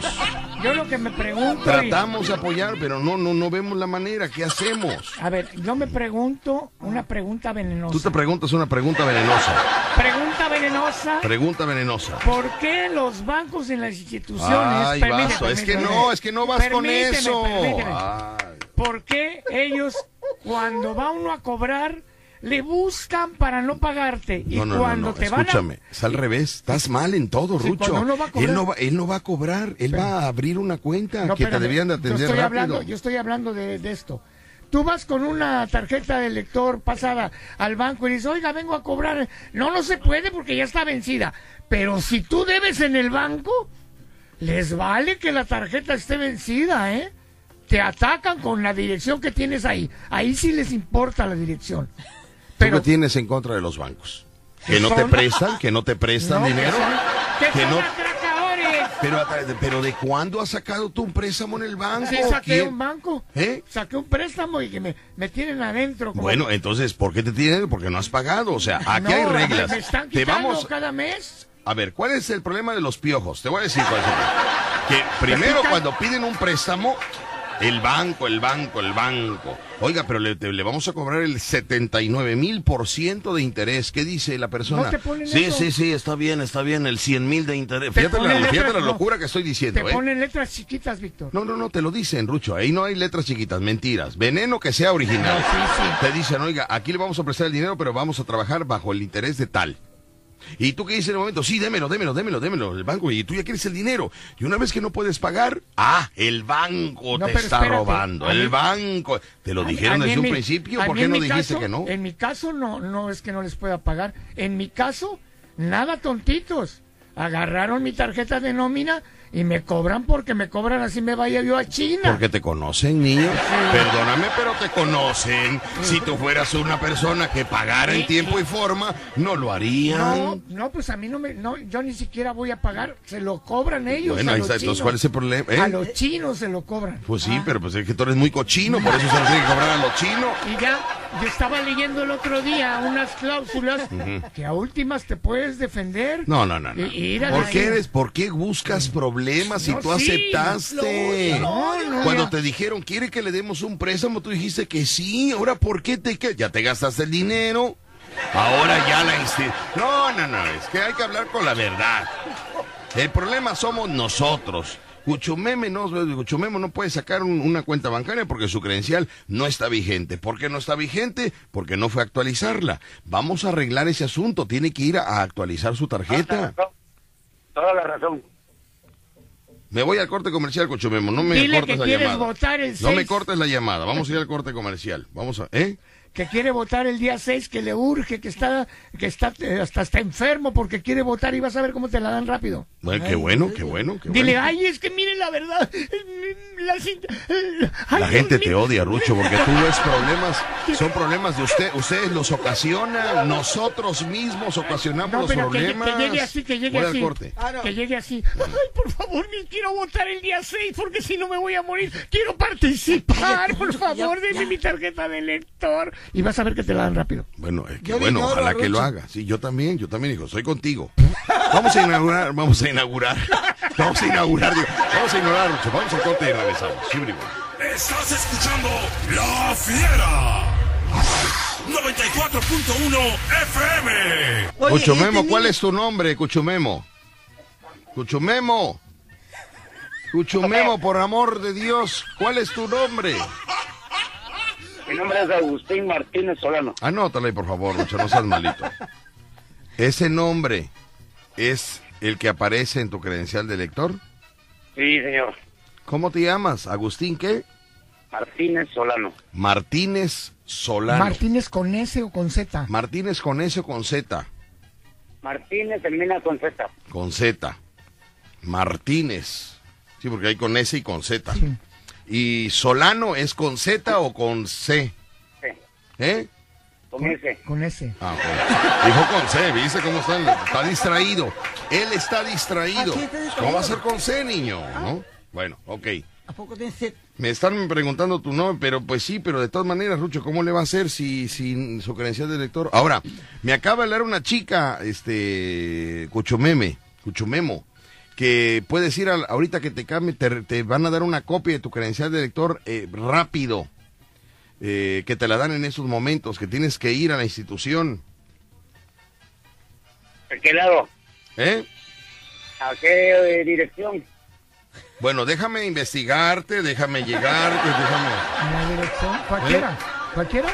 Speaker 4: yo lo que me pregunto... y-
Speaker 2: Tratamos de apoyar, pero no, no, no vemos la manera, ¿qué hacemos?
Speaker 4: a ver, yo me pregunto una pregunta venenosa.
Speaker 2: Tú te preguntas una pregunta venenosa,
Speaker 4: Pregunta venenosa.
Speaker 2: pregunta venenosa.
Speaker 4: ¿Por qué los bancos en las instituciones...
Speaker 2: Ay,
Speaker 4: permíteme,
Speaker 2: es que no, es que no vas con eso.
Speaker 4: permíteme.
Speaker 2: Ay.
Speaker 4: ¿Por qué ellos, cuando va uno a cobrar, le buscan para no pagarte? Y
Speaker 2: No, no, no,
Speaker 4: cuando
Speaker 2: no,
Speaker 4: te van a...
Speaker 2: escúchame, es al revés, estás mal en todo,
Speaker 4: Sí,
Speaker 2: Rucho.
Speaker 4: uno va a
Speaker 2: él, no va, él no va a cobrar, él va a abrir una cuenta
Speaker 4: No,
Speaker 2: que te debían de
Speaker 4: yo
Speaker 2: atender
Speaker 4: estoy
Speaker 2: rápido.
Speaker 4: Hablando, yo estoy hablando de, de esto. Tú vas con una tarjeta de lector pasada al banco y dices, oiga, vengo a cobrar. No, no se puede porque ya está vencida. Pero si tú debes en el banco, les vale que la tarjeta esté vencida, ¿eh? Te atacan con la dirección que tienes ahí. Ahí sí les importa la dirección.
Speaker 2: ¿Tú
Speaker 4: Pero
Speaker 2: qué tienes en contra de los bancos? ¿Que no te prestan? ¿Que no te prestan
Speaker 4: No, que
Speaker 2: dinero?
Speaker 4: son- que
Speaker 2: que
Speaker 4: son
Speaker 2: no-
Speaker 4: atracadores.
Speaker 2: Pero, pero ¿de cuándo has sacado tú un préstamo en el banco?
Speaker 4: Sí, saqué
Speaker 2: ¿Quién?
Speaker 4: un banco.
Speaker 2: ¿Eh?
Speaker 4: Saqué un préstamo y que me, me tienen adentro. como-
Speaker 2: Bueno, entonces, ¿por qué te tienen? Porque no has pagado. O sea, aquí
Speaker 4: No,
Speaker 2: hay reglas.
Speaker 4: Me están
Speaker 2: Te vamos.
Speaker 4: cada mes.
Speaker 2: A ver, ¿cuál es el problema de los piojos? Te voy a decir cuál es el problema. Que primero cuando piden un préstamo, el banco, el banco, el banco. Oiga, pero le, te- le vamos a cobrar el 79 mil por ciento de interés. ¿Qué dice la persona?
Speaker 4: No te ponen
Speaker 2: sí,
Speaker 4: eso.
Speaker 2: sí, sí, está bien, está bien, el 100 mil de interés.
Speaker 4: Te
Speaker 2: Fíjate la, fíjate la locura que estoy diciendo,
Speaker 4: Te
Speaker 2: ¿eh?
Speaker 4: ponen letras chiquitas, Víctor.
Speaker 2: No, no, no, te lo dicen, Rucho. Ahí no hay letras chiquitas, mentiras. Veneno que sea original.
Speaker 4: No, sí, sí.
Speaker 2: Te dicen, oiga, aquí le vamos a prestar el dinero, pero vamos a trabajar bajo el interés de tal. Y tú qué dices en el momento, sí, démelo, démelo, démelo, démelo, el banco, y tú ya quieres el dinero. Y una vez que no puedes pagar, ah, el banco
Speaker 4: No,
Speaker 2: te está
Speaker 4: espérate,
Speaker 2: robando, el
Speaker 4: mí-
Speaker 2: banco. Te lo
Speaker 4: A
Speaker 2: dijeron
Speaker 4: a
Speaker 2: desde un
Speaker 4: mi-
Speaker 2: principio, ¿por qué no dijiste
Speaker 4: caso-
Speaker 2: que no?
Speaker 4: En mi caso no, no es que no les pueda pagar. En mi caso, nada tontitos. Agarraron mi tarjeta de nómina y me cobran porque me cobran así me vaya yo a China.
Speaker 2: Porque te conocen, niño. Perdóname, pero te conocen. Si tú fueras una persona que pagara en tiempo y forma, no lo harían.
Speaker 4: No, no, pues a mí no me, no, yo ni siquiera voy a pagar, se lo cobran ellos.
Speaker 2: Bueno,
Speaker 4: a los
Speaker 2: está. Entonces,
Speaker 4: chinos.
Speaker 2: ¿cuál es el problema? eh?
Speaker 4: A los chinos se lo cobran.
Speaker 2: Pues sí, pero pues es que tú eres muy cochino, por eso se lo tiene que cobrar a los chinos.
Speaker 4: Y ya, yo estaba leyendo el otro día unas cláusulas que a últimas te puedes defender.
Speaker 2: No, no, no. no. ¿Por qué eres? ¿Por qué buscas problemas si
Speaker 4: No,
Speaker 2: tú
Speaker 4: sí.
Speaker 2: aceptaste?
Speaker 4: No, no,
Speaker 2: Cuando te dijeron, ¿quiere que le demos un préstamo? Tú dijiste que sí. Ahora, ¿por qué te que Ya te gastaste el dinero. Ahora ya la No, no, no. Es que hay que hablar con la verdad. El problema somos nosotros. Cuchumeme no, Cuchumemo no puede sacar un- una cuenta bancaria porque su credencial no está vigente. ¿Por qué no está vigente? Porque no fue a actualizarla. Vamos a arreglar ese asunto. Tiene que ir a, a actualizar su tarjeta.
Speaker 13: Toda la razón.
Speaker 2: Me voy al corte comercial, Cuchumemo. No me
Speaker 4: Dile
Speaker 2: cortes
Speaker 4: que
Speaker 2: la llamada.
Speaker 4: votar el
Speaker 2: No me
Speaker 4: 6.
Speaker 2: cortes la llamada. Vamos a ir al corte comercial. Vamos a... ¿Eh?
Speaker 4: Que quiere votar el día 6, que le urge, que está, que está, eh, hasta está enfermo porque quiere votar y vas a ver cómo te la dan rápido.
Speaker 2: Bueno, qué bueno, qué bueno, qué
Speaker 4: Dile,
Speaker 2: bueno.
Speaker 4: ay, es que miren la verdad. La, ay,
Speaker 2: La
Speaker 4: Dios
Speaker 2: gente te
Speaker 4: mío".
Speaker 2: odia, Rucho, porque tú ves problemas, son problemas de usted, ustedes los ocasionan, nosotros mismos ocasionamos
Speaker 4: No,
Speaker 2: los
Speaker 4: que,
Speaker 2: problemas.
Speaker 4: que llegue así, que llegue así.
Speaker 2: corte.
Speaker 4: Que llegue así. Ay, por favor, ni quiero votar el día 6 porque si no me voy a morir. Quiero participar, por favor, denme mi tarjeta de elector. Y vas a ver que te la dan rápido.
Speaker 2: Bueno, es que bueno, ojalá que lo haga. Sí, yo también, yo también, hijo, soy contigo. Vamos a inaugurar, vamos a inaugurar, vamos a inaugurar, digo, vamos a ignorar, Rucho, vamos al corte y regresamos. Sí, primo.
Speaker 5: Estás escuchando La Fiera. 94.1 FM.
Speaker 2: Cuchumemo, ¿cuál es tu nombre, Cuchumemo? Cuchumemo. Cuchumemo, por amor de Dios, ¿cuál es tu nombre?
Speaker 13: Mi nombre es Agustín Martínez Solano.
Speaker 2: Anótale, ahí, por favor, Rucho, no seas malito. ¿Ese nombre es el que aparece en tu credencial de lector?
Speaker 13: Sí, señor.
Speaker 2: ¿Cómo te llamas? ¿Agustín qué?
Speaker 13: Martínez Solano.
Speaker 2: Martínez Solano.
Speaker 4: ¿Martínez con S o con Z?
Speaker 2: Martínez con S o con Z.
Speaker 13: Martínez termina con Z.
Speaker 2: Con Z. Martínez. Sí, porque hay con S y con Z. ¿Y Solano es con Z o con C?
Speaker 13: Sí.
Speaker 2: ¿Eh?
Speaker 13: Con S.
Speaker 4: Con S.
Speaker 2: Ah, ok. Dijo con C, ¿viste cómo está? Está distraído. Él está distraído.
Speaker 3: Aquí está distraído.
Speaker 2: ¿Cómo va a ser con C, niño? ¿No? Bueno, ok.
Speaker 3: ¿A poco tienes sed?
Speaker 2: Me están preguntando tu nombre, pero pues sí, pero de todas maneras, Rucho, ¿cómo le va a hacer si sin su credencial de lector? Ahora, me acaba de hablar una chica, este, Cuchumeme, Cuchumemo, que puedes ir al- ahorita que te cambie, te, te van a dar una copia de tu credencial de lector eh, rápido, eh, que te la dan en esos momentos, que tienes que ir a la institución,
Speaker 13: ¿A qué lado?
Speaker 2: ¿eh?
Speaker 13: ¿A qué eh, dirección?
Speaker 2: Bueno, déjame investigarte, déjame llegarte, déjame...
Speaker 4: La dirección, cualquiera. ¿Cualquiera?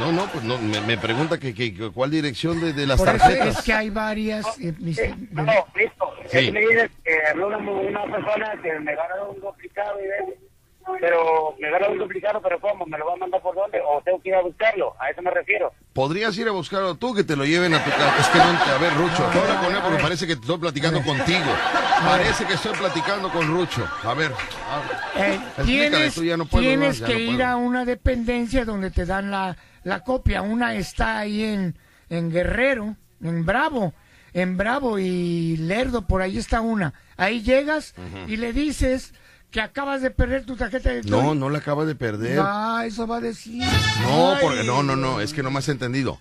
Speaker 2: No, no, pues no, me, me pregunta que, que- que cuál dirección de, de las
Speaker 4: Por eso
Speaker 2: tarjetas.
Speaker 4: es que hay varias. eh, mis-
Speaker 13: No, listo.
Speaker 2: Sí.
Speaker 13: Me dices que habló una, una persona que me gana un duplicado y ves, pero me gana un duplicado, pero ¿cómo? ¿Me lo va a mandar por dónde? ¿O tengo que ir a buscarlo? A eso me refiero.
Speaker 2: Podrías ir a buscarlo tú, que te lo lleven a tu casa. Es que no, a ver, Rucho, tú habla con él porque parece que estoy platicando contigo. Parece que estoy platicando con Rucho. A ver,
Speaker 4: Eh, tienes
Speaker 2: tú ya no puedo
Speaker 4: tienes
Speaker 2: más, ya
Speaker 4: que
Speaker 2: no
Speaker 4: ir
Speaker 2: puedo.
Speaker 4: a una dependencia donde te dan la, la copia. Una está ahí en, en Guerrero, en Bravo. En Bravo y Lerdo, por ahí está una. Ahí llegas y le dices que acabas de perder tu tarjeta de
Speaker 2: No, no la acaba de perder.
Speaker 4: Ah, eso va a decir.
Speaker 2: No,
Speaker 4: Ay.
Speaker 2: porque no, no, no, es que no me has entendido.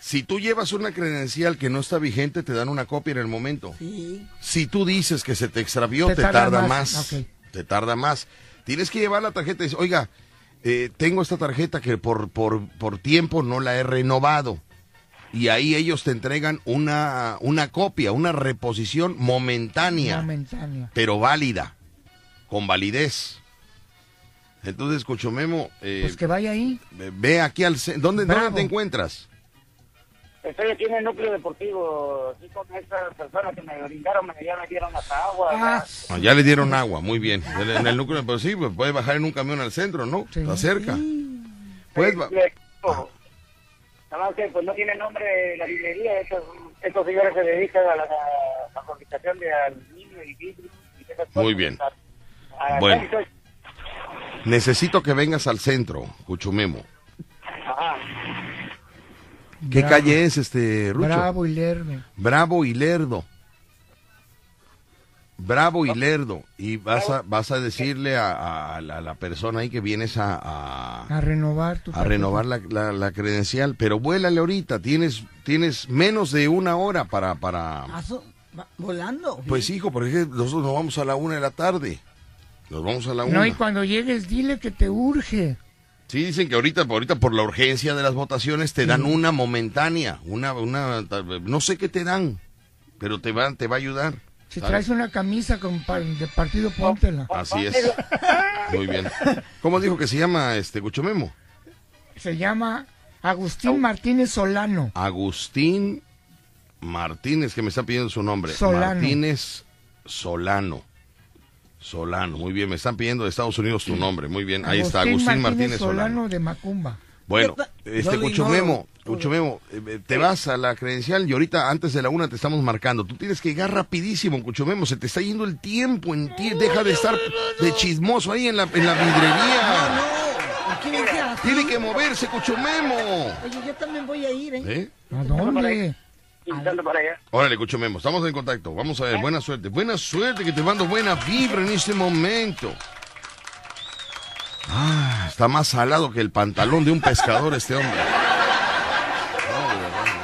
Speaker 2: Si tú llevas una credencial que no está vigente, te dan una copia en el momento. Si tú dices que se te extravió,
Speaker 4: Te
Speaker 2: te,
Speaker 4: tarda
Speaker 2: tarda,
Speaker 4: más,
Speaker 2: más.
Speaker 4: ok.
Speaker 2: Te tarda más. Tienes que llevar la tarjeta y decir, oiga, eh, tengo esta tarjeta que por, por, por tiempo no la he renovado. Y ahí ellos te entregan una, una copia, una reposición momentánea,
Speaker 4: Momentánea.
Speaker 2: pero válida, con validez. Entonces, Cochomemo, eh,
Speaker 4: Pues que vaya ahí.
Speaker 2: ve aquí al... ¿Dónde,
Speaker 4: Bravo.
Speaker 2: ¿Dónde te encuentras?
Speaker 13: Estoy aquí en el núcleo deportivo, aquí con estas personas que me brindaron, me, ya me dieron las aguas.
Speaker 2: Ah, ya le dieron agua, muy bien. En, el núcleo, pues sí, pues puede bajar en un camión al centro, ¿no? Está cerca. Puedes
Speaker 13: oh, Nada más que pues no tiene nombre la librería, estos, estos señores se dedican a la, a la fabricación de aluminio y vidrio. Y esas cosas.
Speaker 2: Muy bien.
Speaker 13: A- a-
Speaker 2: Bueno. Necesito que vengas al centro, Cuchumemo.
Speaker 13: Ajá.
Speaker 2: ¿Qué
Speaker 4: Bravo.
Speaker 2: calle es este, Rucho?
Speaker 4: Bravo y Lerdo.
Speaker 2: Bravo y Lerdo. Bravo y Lerdo. Y vas a, vas a decirle a, a la, a la persona ahí que vienes a, a,
Speaker 4: A renovar tu
Speaker 2: a renovar la, la- la credencial. Pero vuélale ahorita, tienes, tienes menos de una hora para... para...
Speaker 3: Va volando.
Speaker 2: Pues hijo, porque nosotros nos vamos a la una de la tarde. Nos vamos a la una.
Speaker 4: No, y cuando llegues, dile que te urge.
Speaker 2: Sí, dicen que ahorita, ahorita por la urgencia de las votaciones te dan una momentánea, una, una, no sé qué te dan, pero te va, te va a ayudar.
Speaker 4: Si traes una camisa con pa- de partido, póntela.
Speaker 2: Así es. Muy bien. ¿Cómo dijo que se llama este Guchomemo?
Speaker 4: Se llama Agustín Martínez Solano.
Speaker 2: Agustín Martínez, que me está pidiendo su nombre.
Speaker 4: Solano.
Speaker 2: Martínez Solano. Solano, muy bien, me están pidiendo de Estados Unidos tu nombre, muy bien, ahí está, Agustín Martínez, Solano.
Speaker 4: Solano de Macumba.
Speaker 2: Bueno, este
Speaker 4: lo
Speaker 2: Cuchumemo,
Speaker 4: ignoro.
Speaker 2: Cuchumemo, eh, te vas a la credencial y ahorita antes de la una te estamos marcando. Tú tienes que llegar rapidísimo, Cuchumemo, se te está yendo el tiempo en ti, deja de estar de chismoso ahí en la, en la vidrería. Tiene que moverse, Cuchumemo.
Speaker 3: Oye, yo también voy a ir, ¿eh?
Speaker 2: ¿Eh?
Speaker 4: ¿A dónde?
Speaker 13: Invitando para allá.
Speaker 2: Órale, Cuchumemo, estamos en contacto. Vamos a ver, buena suerte. Buena suerte, que te mando buena vibra en este momento. Ah, está más salado que el pantalón de un pescador este hombre.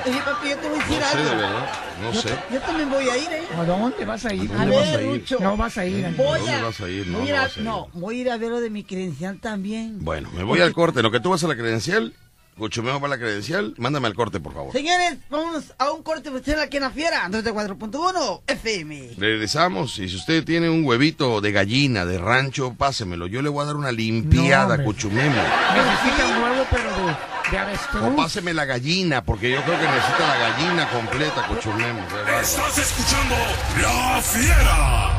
Speaker 3: Oye, papi, yo te voy a decir
Speaker 2: No sé,
Speaker 3: algo.
Speaker 2: de verdad, no
Speaker 3: yo,
Speaker 2: sé.
Speaker 3: yo también voy a ir, ¿eh?
Speaker 4: ¿A dónde vas a ir?
Speaker 2: ¿A
Speaker 3: A
Speaker 2: dónde vas a
Speaker 3: ver,
Speaker 2: ir?
Speaker 3: Rucho.
Speaker 4: No vas a ir.
Speaker 3: Voy
Speaker 2: ¿Dónde
Speaker 3: a,
Speaker 2: vas a ir? No,
Speaker 3: voy a
Speaker 2: no
Speaker 3: ir a-
Speaker 2: vas a ir.
Speaker 3: no, voy a ir a ver lo de mi credencial también.
Speaker 2: Bueno, me voy al corte. Lo que tú vas a la credencial, Cuchumemo va a la credencial. Mándame al corte, por favor.
Speaker 3: Señores, vamos a un corte oficial aquí en la fiera, 94.1 FM.
Speaker 2: Regresamos y si usted tiene un huevito de gallina, de rancho, pásemelo. Yo le voy a dar una limpiada,
Speaker 4: No.
Speaker 2: Cuchumemo.
Speaker 4: Necesita un huevo, pero de, de
Speaker 2: O páseme la gallina, porque yo creo que necesita la gallina completa, Cuchumemo.
Speaker 5: Estás escuchando La Fiera.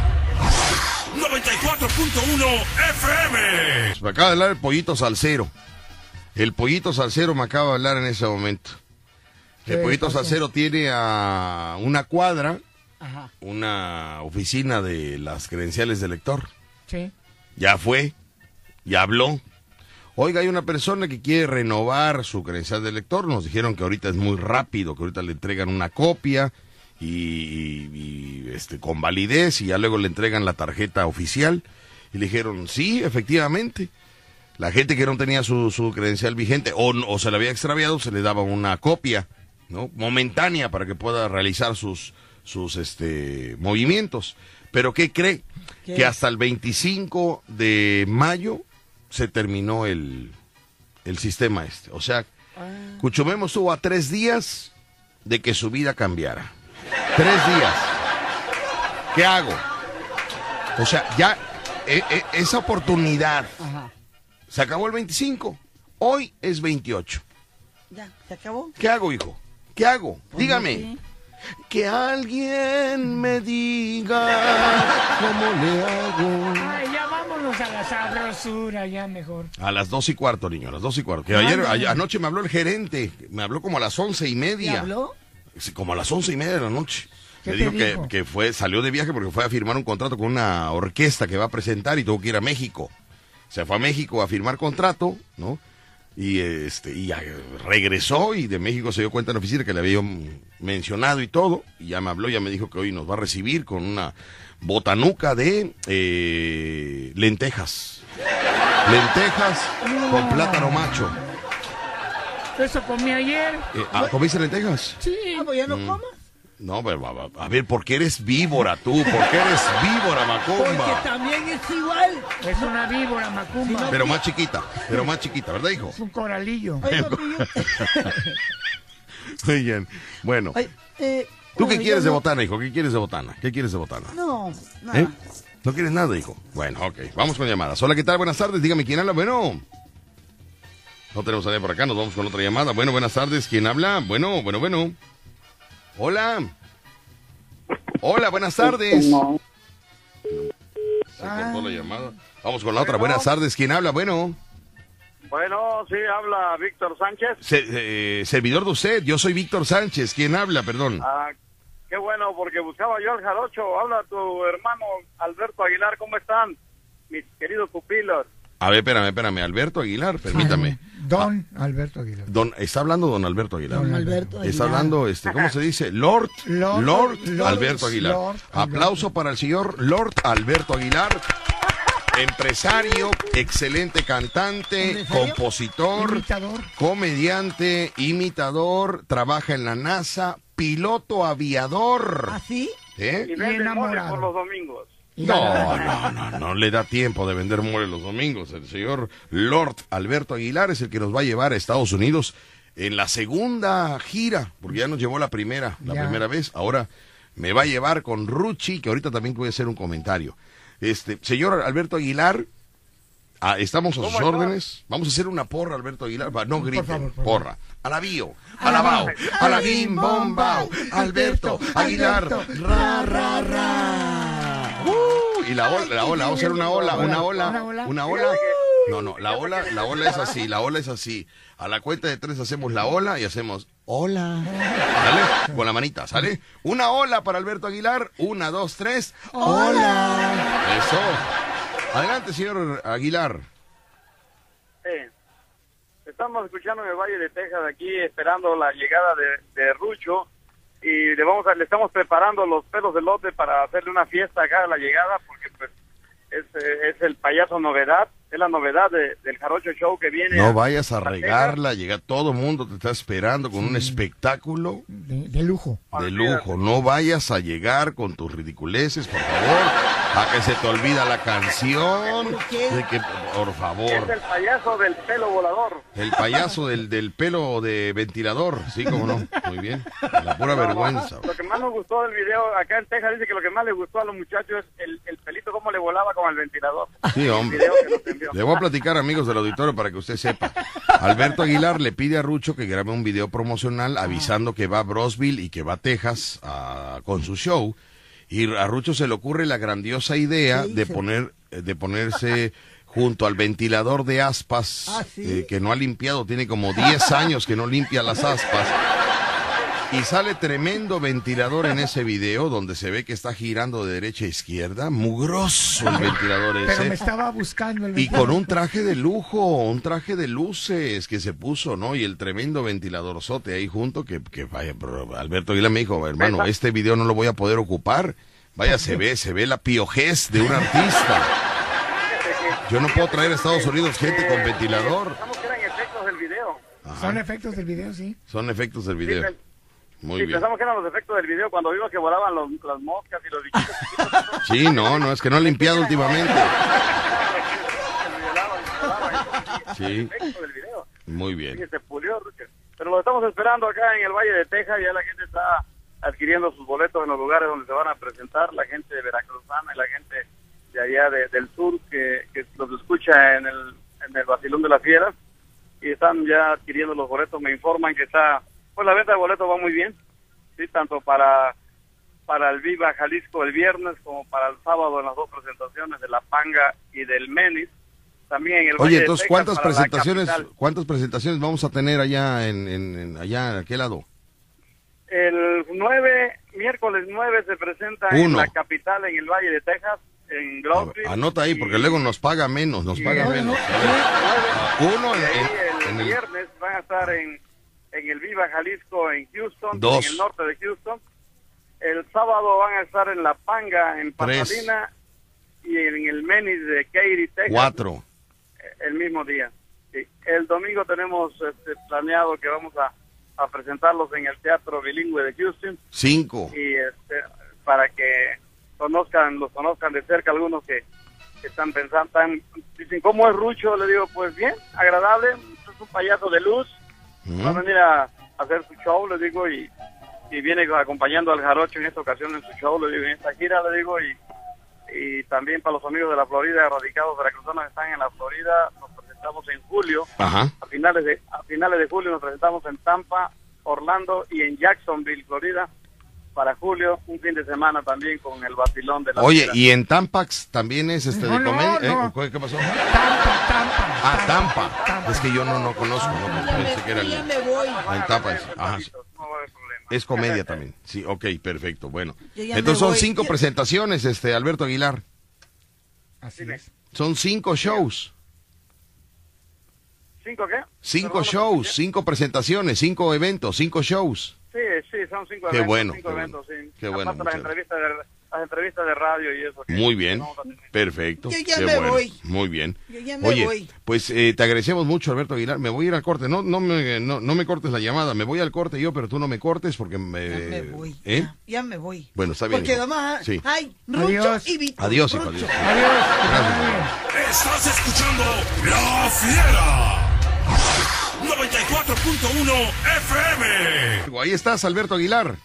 Speaker 5: 94.1 FM.
Speaker 2: Me acaba de hablar el pollito salsero. El pollito salsero me acaba de hablar en ese momento. El
Speaker 4: ¿Qué
Speaker 2: pollito salsero tiene a una cuadra,
Speaker 3: Ajá.
Speaker 2: una oficina de las credenciales del lector.
Speaker 4: Sí.
Speaker 2: Ya fue, ya habló. Oiga, hay una persona que quiere renovar su credencial de lector. Nos dijeron que ahorita es muy rápido, que ahorita le entregan una copia y, y- y, este, con validez y ya luego le entregan la tarjeta oficial. Y le dijeron, sí, efectivamente. La gente que no tenía su, su credencial vigente o, o se le había extraviado, se le daba una copia, ¿no? Momentánea para que pueda realizar sus, sus este, movimientos. Pero ¿qué cree?
Speaker 3: ¿Qué?
Speaker 2: Que hasta el 25 de mayo se terminó el, el sistema este. O sea, Cuchumemo estuvo a tres días de que su vida cambiara. Tres días. ¿Qué hago? O sea, ya e- e- esa oportunidad
Speaker 3: Ajá.
Speaker 2: Se acabó el 25. Hoy es 28.
Speaker 3: Ya, ¿se acabó?
Speaker 2: ¿Qué hago, hijo? ¿Qué hago?
Speaker 3: Pues
Speaker 2: Dígame.
Speaker 3: no sé.
Speaker 2: Que alguien me diga cómo le hago.
Speaker 4: Ay, ya vámonos a la sabrosura, ya mejor.
Speaker 2: A las dos y cuarto, niño, a las dos y cuarto. Que ayer, ayer- anoche me habló el gerente, me habló como a las once y
Speaker 3: ¿Te
Speaker 2: media.
Speaker 3: habló?
Speaker 2: Sí, Como a las once y media de la noche.
Speaker 4: ¿Qué
Speaker 2: Me
Speaker 4: te
Speaker 2: dijo que,
Speaker 4: dijo?
Speaker 2: que fue, salió de viaje porque fue a firmar un contrato con una orquesta que va a presentar y tuvo que ir a México. Se fue a México a firmar contrato, ¿no? Y este y regresó y de México se dio cuenta en la oficina que le había yo mencionado y todo. Y ya me habló, ya me dijo que hoy nos va a recibir con una botanuca de eh, lentejas. Lentejas con plátano macho.
Speaker 4: Eso comí ayer.
Speaker 2: Eh, ah, ¿Comiste lentejas?
Speaker 4: Sí.
Speaker 3: Ah, pues ya no
Speaker 2: Mm.
Speaker 3: comas.
Speaker 2: No, pero a ver, ¿por qué eres víbora tú? ¿Por qué eres víbora,
Speaker 3: Porque
Speaker 2: Macumba?
Speaker 3: también es igual.
Speaker 4: Es una víbora, Macumba.
Speaker 2: Pero más chiquita, pero más chiquita, ¿verdad, hijo?
Speaker 4: Es un coralillo.
Speaker 3: Yo-
Speaker 2: Muy bien. Bueno,
Speaker 3: Ay, eh,
Speaker 2: ¿tú qué quieres de botana, hijo? ¿Qué quieres de botana? ¿Qué quieres de botana?
Speaker 3: No, nada.
Speaker 2: ¿Eh? ¿No quieres nada, hijo? Bueno, ok. Vamos con llamadas. Hola, ¿qué tal? Buenas tardes. Dígame quién habla. Bueno. No tenemos a nadie por acá. Nos vamos con otra llamada. Bueno, buenas tardes. ¿Quién habla? Bueno, bueno, bueno. Hola. Hola, buenas tardes. Se cortó la llamada. Vamos con la otra. Buenas tardes. ¿Quién habla? Bueno.
Speaker 10: Bueno, sí, habla Víctor Sánchez.
Speaker 2: Se- eh, servidor de usted. Yo soy Víctor Sánchez. ¿Quién habla? Perdón.
Speaker 10: Ah, qué bueno, porque buscaba yo al jarocho. Habla tu hermano Alberto Aguilar, ¿cómo están? Mis queridos pupilos.
Speaker 2: A ver, espérame, espérame. Alberto Aguilar, permítame.
Speaker 4: Don Alberto Aguilar.
Speaker 2: Don, está hablando don Alberto Aguilar.
Speaker 4: Don Alberto
Speaker 2: Está
Speaker 4: Aguilar.
Speaker 2: hablando, este, ¿cómo se dice? Lord,
Speaker 4: Lord-
Speaker 2: Lord,
Speaker 4: Lord-
Speaker 2: Alberto Aguilar.
Speaker 4: Lord
Speaker 2: Aplauso para el señor Lord Alberto Aguilar. Empresario, excelente cantante, compositor,
Speaker 4: Imitador.
Speaker 2: comediante, imitador, trabaja en la NASA, piloto aviador.
Speaker 3: ¿Así?
Speaker 2: ¿Eh?
Speaker 10: Y mole
Speaker 4: enamorado.
Speaker 10: por los domingos.
Speaker 2: No, no, no, no le da tiempo de vender mole los domingos. El señor Lord Alberto Aguilar es el que nos va a llevar a Estados Unidos en la segunda gira, porque ya nos llevó la primera, la
Speaker 4: Ya.
Speaker 2: primera vez. Ahora me va a llevar con Ruchi, que ahorita también voy a hacer un comentario. Este, señor Alberto Aguilar, ah, estamos a sus órdenes. Vamos a hacer una porra, Alberto Aguilar. No griten,
Speaker 4: favor, por
Speaker 2: porra. Alabío, alabao, alabim, bombao, Alberto Aguilar, ra, ra, ra. Uh, y la ola, la ola, vamos a hacer una ola, una ola,
Speaker 4: Una ola.
Speaker 2: una ola. No, no, la ola, la ola es así, la ola es así. A la cuenta de tres hacemos la ola y hacemos hola. ¿Sale? Con la manita, ¿sale? Una ola para Alberto Aguilar. Una, dos, tres. Hola. Eso. Adelante, señor Aguilar.
Speaker 10: Sí. Estamos escuchando en el Valle de Texas aquí esperando la llegada de, de Rucho y le vamos a, le estamos preparando los pelos de lote para hacerle una fiesta acá a la llegada porque pues es, eh, es el payaso novedad, es la novedad de- del Jarocho Show que viene.
Speaker 2: No vayas a regarla, llega todo el mundo, te está esperando con un espectáculo
Speaker 4: De, de lujo.
Speaker 2: de lujo. No vayas a llegar con tus ridiculeces, por favor. A que se te olvida la canción. De que, por
Speaker 10: Es
Speaker 2: favor.
Speaker 10: el payaso del pelo volador.
Speaker 2: El payaso del, del pelo de ventilador. Sí, como no. Muy bien. La pura
Speaker 10: No,
Speaker 2: vergüenza.
Speaker 10: Lo que más nos gustó del video acá en Texas dice que lo que más le gustó a los muchachos es el, el pelito cómo le volaba con el ventilador.
Speaker 2: Sí, hombre.
Speaker 10: El video que.
Speaker 2: Le voy a platicar, amigos del auditorio, para que usted sepa. Alberto Aguilar le pide a Rucho que grabe un video promocional avisando que va a Brosville y que va a Texas a- con su show. Y a Rucho se le ocurre la grandiosa idea
Speaker 3: ¿Qué
Speaker 2: de poner, de ponerse junto al ventilador de aspas
Speaker 3: Ah, ¿sí?
Speaker 2: eh, que no ha limpiado, tiene como 10 años que no limpia las aspas. Y sale tremendo ventilador en ese video donde se ve que está girando de derecha a izquierda. Mugroso el ventilador ese.
Speaker 4: Pero me estaba buscando el
Speaker 2: Y
Speaker 4: ventilador.
Speaker 2: con un traje de lujo, un traje de luces que se puso, ¿no? Y el tremendo ventiladorzote ahí junto, que, que vaya, pero Alberto Aguilar me dijo, hermano, este video no lo voy a poder ocupar. Vaya, se ve, se ve la piojez de un artista. Yo no puedo traer a Estados Unidos gente con ventilador.
Speaker 10: Pensamos que eran efectos del video.
Speaker 4: Son efectos del video, sí.
Speaker 2: Son efectos del video.
Speaker 10: Sí,
Speaker 2: Muy
Speaker 10: sí,
Speaker 2: bien.
Speaker 10: pensamos que eran los efectos del video cuando vimos que volaban los- las moscas y los bichitos.
Speaker 2: Sí, no, no, es que no ha limpiado últimamente. Sí, muy
Speaker 10: Sí,
Speaker 2: bien.
Speaker 10: se pulió. Pero lo estamos esperando acá en el Valle de Texas. Ya la gente está adquiriendo sus boletos en los lugares donde se van a presentar. La gente de Veracruzana y la gente de allá de- del sur que, que los escucha en el, en el Basilón de las Fieras. Y están ya adquiriendo los boletos. Me informan que está, pues la venta de boletos va muy bien. Sí, tanto para para el Viva Jalisco el viernes como para el sábado en las dos presentaciones de La Panga y del Menis. También en el Valle
Speaker 2: Oye,
Speaker 10: de
Speaker 2: entonces,
Speaker 10: Texas
Speaker 2: ¿cuántas presentaciones, cuántas presentaciones vamos a tener allá en, en, en- allá en aquel lado?
Speaker 10: El 9, miércoles 9 se presenta en
Speaker 2: Uno.
Speaker 10: la capital, en el Valle de Texas. en Street.
Speaker 2: Anota ahí, porque luego nos paga menos, nos paga
Speaker 10: No,
Speaker 2: menos.
Speaker 10: no,
Speaker 2: Uno en, en-
Speaker 10: el,
Speaker 2: en el-
Speaker 10: viernes van a estar en, en el Viva Jalisco en Houston,
Speaker 2: Dos.
Speaker 10: en el norte de Houston. El sábado van a estar en La Panga, en
Speaker 2: Tres.
Speaker 10: Pasadena, y en el Menis de Katy, Texas.
Speaker 2: cuatro.
Speaker 10: El mismo día. Sí. El domingo tenemos este, planeado que vamos a, a presentarlos en el Teatro Bilingüe de Houston
Speaker 2: Cinco.
Speaker 10: y este, para que conozcan, los conozcan de cerca algunos que, que están pensando, están, dicen, ¿cómo es Rucho? Le digo, pues bien, agradable, es un payaso de luz, va a venir a, hacer su show, le digo, y, y viene acompañando al jarocho en esta ocasión en su show, le digo, en esta gira, le digo, y, y también para los amigos de la Florida, radicados veracruzanos que están en la Florida, nos presentamos en julio,
Speaker 2: Ajá.
Speaker 10: a finales de a finales de julio nos presentamos en Tampa, Orlando y en Jacksonville, Florida, para julio, un fin de semana también con el vacilón de la
Speaker 2: Oye, y en Tampax también es este
Speaker 10: No,
Speaker 2: de
Speaker 10: no,
Speaker 2: comedia. ¿eh?
Speaker 10: no.
Speaker 2: ¿Qué qué pasó? Ah, Tampa. Es que yo no, no conozco, no pensé que era el-
Speaker 3: Ya me voy.
Speaker 2: Ah, en Tampa. es- Ajá. Es comedia también. Sí, ok, perfecto. Bueno. Entonces son cinco presentaciones, este Alberto Aguilar.
Speaker 4: Así es.
Speaker 2: Son cinco shows.
Speaker 10: ¿Cinco qué?
Speaker 2: Cinco shows, cinco presentaciones, cinco eventos, cinco shows.
Speaker 10: Sí, sí, son cinco
Speaker 2: Qué
Speaker 10: eventos.
Speaker 2: bueno,
Speaker 10: cinco
Speaker 2: qué
Speaker 10: eventos, sí.
Speaker 2: Qué bueno,
Speaker 10: las entrevistas, de, las entrevistas de radio y eso.
Speaker 2: Muy bien, perfecto.
Speaker 10: Yo ya
Speaker 2: Qué
Speaker 10: me
Speaker 2: bueno.
Speaker 10: voy.
Speaker 2: Muy bien.
Speaker 10: Yo ya me
Speaker 2: Oye,
Speaker 10: voy.
Speaker 2: pues eh, te agradecemos mucho, Alberto Aguilar. Me voy a ir al corte. No, no, me, no, no me cortes la llamada. Me voy al corte yo, pero tú no me cortes porque me.
Speaker 3: me voy.
Speaker 2: ¿Eh?
Speaker 3: Ya me voy.
Speaker 2: Bueno, está bien.
Speaker 3: Porque
Speaker 2: hijo.
Speaker 3: además
Speaker 2: Sí.
Speaker 3: hay Rucho
Speaker 4: Adiós.
Speaker 3: y Víctor.
Speaker 2: Adiós, hijo.
Speaker 3: Rucho.
Speaker 2: Adiós.
Speaker 5: Estás escuchando La Fiera. 94.1 FM.
Speaker 2: Ahí estás, Alberto Aguilar.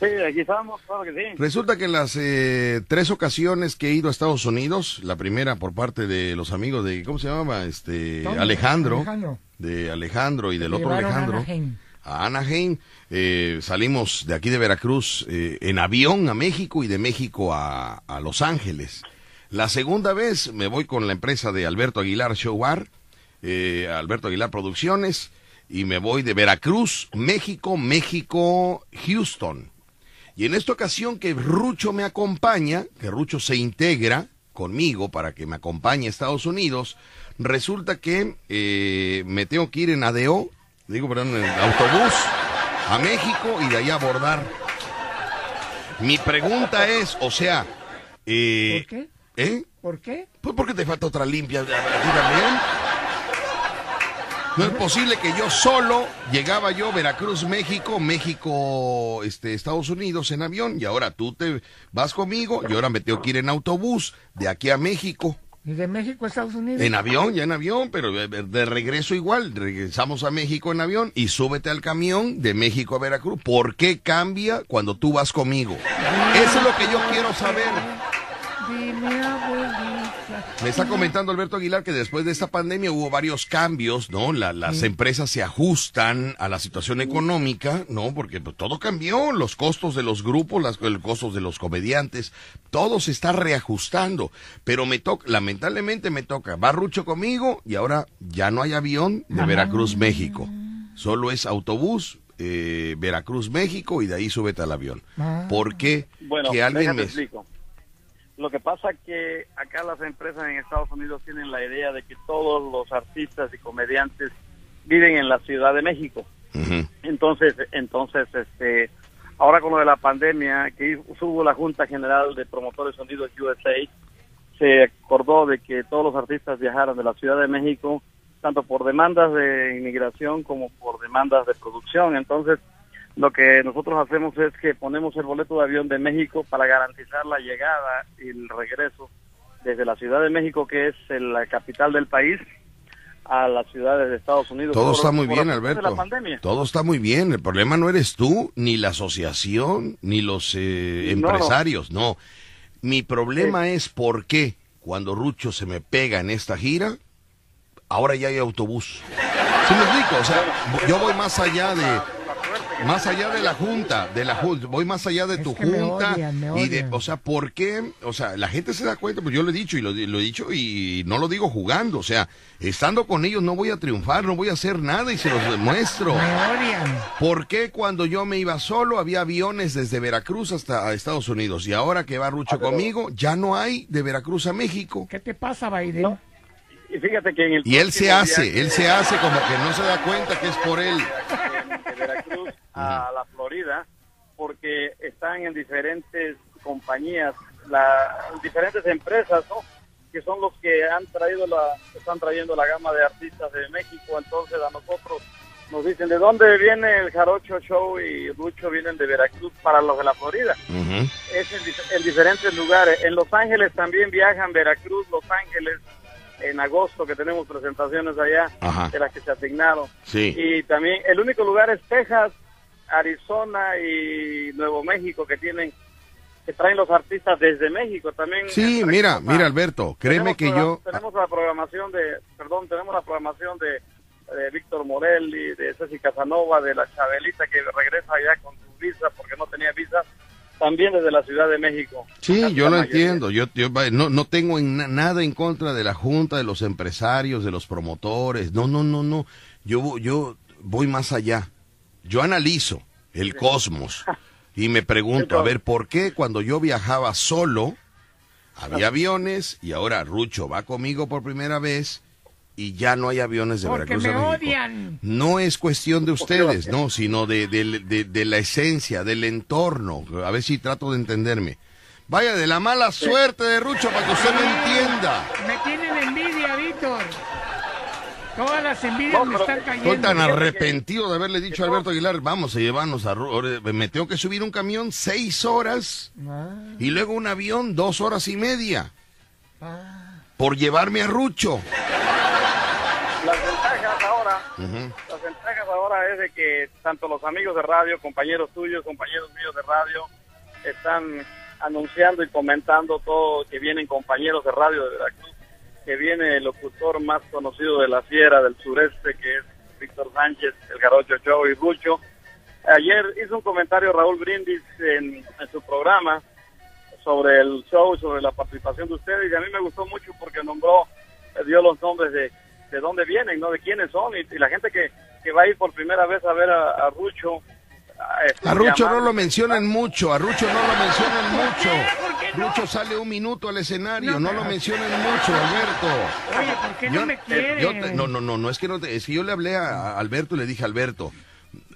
Speaker 10: Sí, aquí estamos, claro que sí.
Speaker 2: Resulta que en las eh, tres ocasiones que he ido a Estados Unidos, la primera por parte de los amigos de, ¿cómo se llamaba? Este, Alejandro,
Speaker 4: Alejandro.
Speaker 2: de Alejandro y del otro
Speaker 4: llevaron a
Speaker 2: Alejandro.
Speaker 4: Anaheim.
Speaker 2: a Anaheim. Eh, salimos de aquí de Veracruz eh, en avión a México y de México a, a Los Ángeles. La segunda vez me voy con la empresa de Alberto Aguilar Show Bar, eh, Alberto Aguilar Producciones, y me voy de Veracruz, México, México, Houston. Y en esta ocasión que Rucho me acompaña, que Rucho se integra conmigo para que me acompañe a Estados Unidos, resulta que eh, me tengo que ir en ADO, digo, perdón, en autobús a México y de ahí abordar. Mi pregunta es, o sea, eh,
Speaker 4: ¿Por qué?
Speaker 2: ¿eh?
Speaker 4: ¿Por qué?
Speaker 2: Pues porque te falta otra limpia, a ti también. No es posible que yo solo llegaba yo Veracruz, México, México, este, Estados Unidos en avión y ahora tú te vas conmigo y ahora me tengo que ir en autobús de aquí a México.
Speaker 4: ¿Y de México a Estados Unidos?
Speaker 2: En avión, ya en avión, pero de, de regreso igual. Regresamos a México en avión y súbete al camión de México a Veracruz. ¿Por qué cambia cuando tú vas conmigo? Eso es lo que yo quiero saber.
Speaker 4: Dime, abuelita.
Speaker 2: Me está comentando Alberto Aguilar que después de esta pandemia hubo varios cambios, ¿no? La- las empresas se ajustan a la situación económica, ¿no? Porque pues, todo cambió, los costos de los grupos, las, los costos de los comediantes, todo se está reajustando. Pero me toca, lamentablemente me toca, va Rucho conmigo y ahora ya no hay avión de Veracruz, México. Solo es autobús, eh, Veracruz, México y de ahí súbete al avión.
Speaker 10: Ah.
Speaker 2: ¿Por qué
Speaker 10: Bueno,
Speaker 2: que alguien me...
Speaker 10: explico. Lo que pasa que acá las empresas en Estados Unidos tienen la idea de que todos los artistas y comediantes viven en la Ciudad de México. Entonces, entonces, este, ahora con lo de la pandemia, que hubo la Junta General de Promotores Unidos USA, se acordó de que todos los artistas viajaran de la Ciudad de México, tanto por demandas de inmigración como por demandas de producción. Entonces, lo que nosotros hacemos es que ponemos el boleto de avión de México para garantizar la llegada y el regreso desde la Ciudad de México, que es la capital del país, a las ciudades de Estados Unidos.
Speaker 2: Todo
Speaker 10: por-
Speaker 2: está muy bien, Alberto.
Speaker 10: la pandemia.
Speaker 2: Todo está muy bien. El problema no eres tú, ni la asociación, ni los eh,
Speaker 10: No, no.
Speaker 2: empresarios. No. Mi problema es por qué cuando Rucho se me pega en esta gira, ahora ya hay autobús. ¿Sí me explico? O sea, yo voy más allá de... más allá de la junta, de la junta, voy más allá de tu
Speaker 4: que me
Speaker 2: junta
Speaker 4: odian, me
Speaker 2: y de,
Speaker 4: odian.
Speaker 2: o sea, ¿por qué? O sea, la gente se da cuenta, pues yo lo he dicho y lo, lo he dicho y no lo digo jugando, o sea, estando con ellos no voy a triunfar, no voy a hacer nada y se los demuestro.
Speaker 4: Me odian.
Speaker 2: ¿Por qué cuando yo me iba solo había aviones desde Veracruz hasta Estados Unidos y ahora que va Rucho conmigo ya no hay de Veracruz a México?
Speaker 4: ¿Qué te pasa, Biden?
Speaker 10: Y fíjate que en el
Speaker 2: Y él se hace, él se hace como que no se da cuenta que es por él.
Speaker 10: a la Florida porque están en diferentes compañías, la, diferentes empresas, ¿no? Que son los que han traído la, están trayendo la gama de artistas de México. Entonces a nosotros nos dicen de dónde viene el Jarocho Show y Rucho vienen de Veracruz para los de la Florida. Es en, dif- en diferentes lugares. En Los Ángeles también viajan Veracruz, Los Ángeles. En agosto que tenemos presentaciones allá
Speaker 2: Ajá.
Speaker 10: de las que se asignaron.
Speaker 2: Sí.
Speaker 10: Y también el único lugar es Texas, Arizona y Nuevo México que tienen que traen los artistas desde México también.
Speaker 2: Sí, mira, mira Alberto, créeme que yo...
Speaker 10: tenemos la programación de, perdón, tenemos la programación de, de Víctor Morelli, de Ceci Casanova, de la Chabelita que regresa allá con su visa porque no tenía visa, también desde la Ciudad de México.
Speaker 2: Sí, yo lo
Speaker 10: mayoría.
Speaker 2: entiendo. Yo, no, no tengo en na- nada en contra de la junta, de los empresarios, de los promotores. No, no, no, no. Yo, yo voy más allá. Yo analizo el cosmos y me pregunto, a ver, ¿por qué cuando yo viajaba solo había aviones y ahora Rucho va conmigo por primera vez y ya no hay aviones de
Speaker 4: Porque
Speaker 2: Veracruz
Speaker 4: me
Speaker 2: a México?
Speaker 4: odian.
Speaker 2: No es cuestión de ustedes, no, sino de, de- de- de la esencia, del entorno. A ver si trato de entenderme. Vaya, de la mala suerte de Rucho para que usted me entienda.
Speaker 4: Me tienen. Todas las envidias me están cayendo.
Speaker 2: Estoy tan arrepentido de haberle dicho a Alberto Aguilar, vamos a llevarnos a Rucho. Me tengo que subir un camión seis horas y luego un avión dos horas y media por llevarme a Rucho.
Speaker 10: Las ventajas ahora, las ventajas ahora es de que tanto los amigos de radio, compañeros tuyos, compañeros míos de radio, están anunciando y comentando todo que vienen compañeros de radio de Veracruz, que viene el locutor más conocido de la Sierra del Sureste, que es Víctor Sánchez, el Garocho Show y Rucho. Ayer hizo un comentario Raúl Brindis en, su programa sobre el show, sobre la participación de ustedes, y a mí me gustó mucho porque nombró, eh, dio los nombres de, de dónde vienen, ¿no? De quiénes son, y, la gente que, que va a ir por primera vez a ver a Rucho. A-
Speaker 2: Rucho no lo mencionan mucho, a Rucho no lo mencionan mucho. Rucho sale un minuto al escenario, no lo mencionan mucho, Alberto.
Speaker 4: Oye, ¿por qué
Speaker 2: Yo-
Speaker 4: no me
Speaker 2: eh, yo te- no, no, no, no es que no te- es que yo le hablé a Alberto y le dije, Alberto,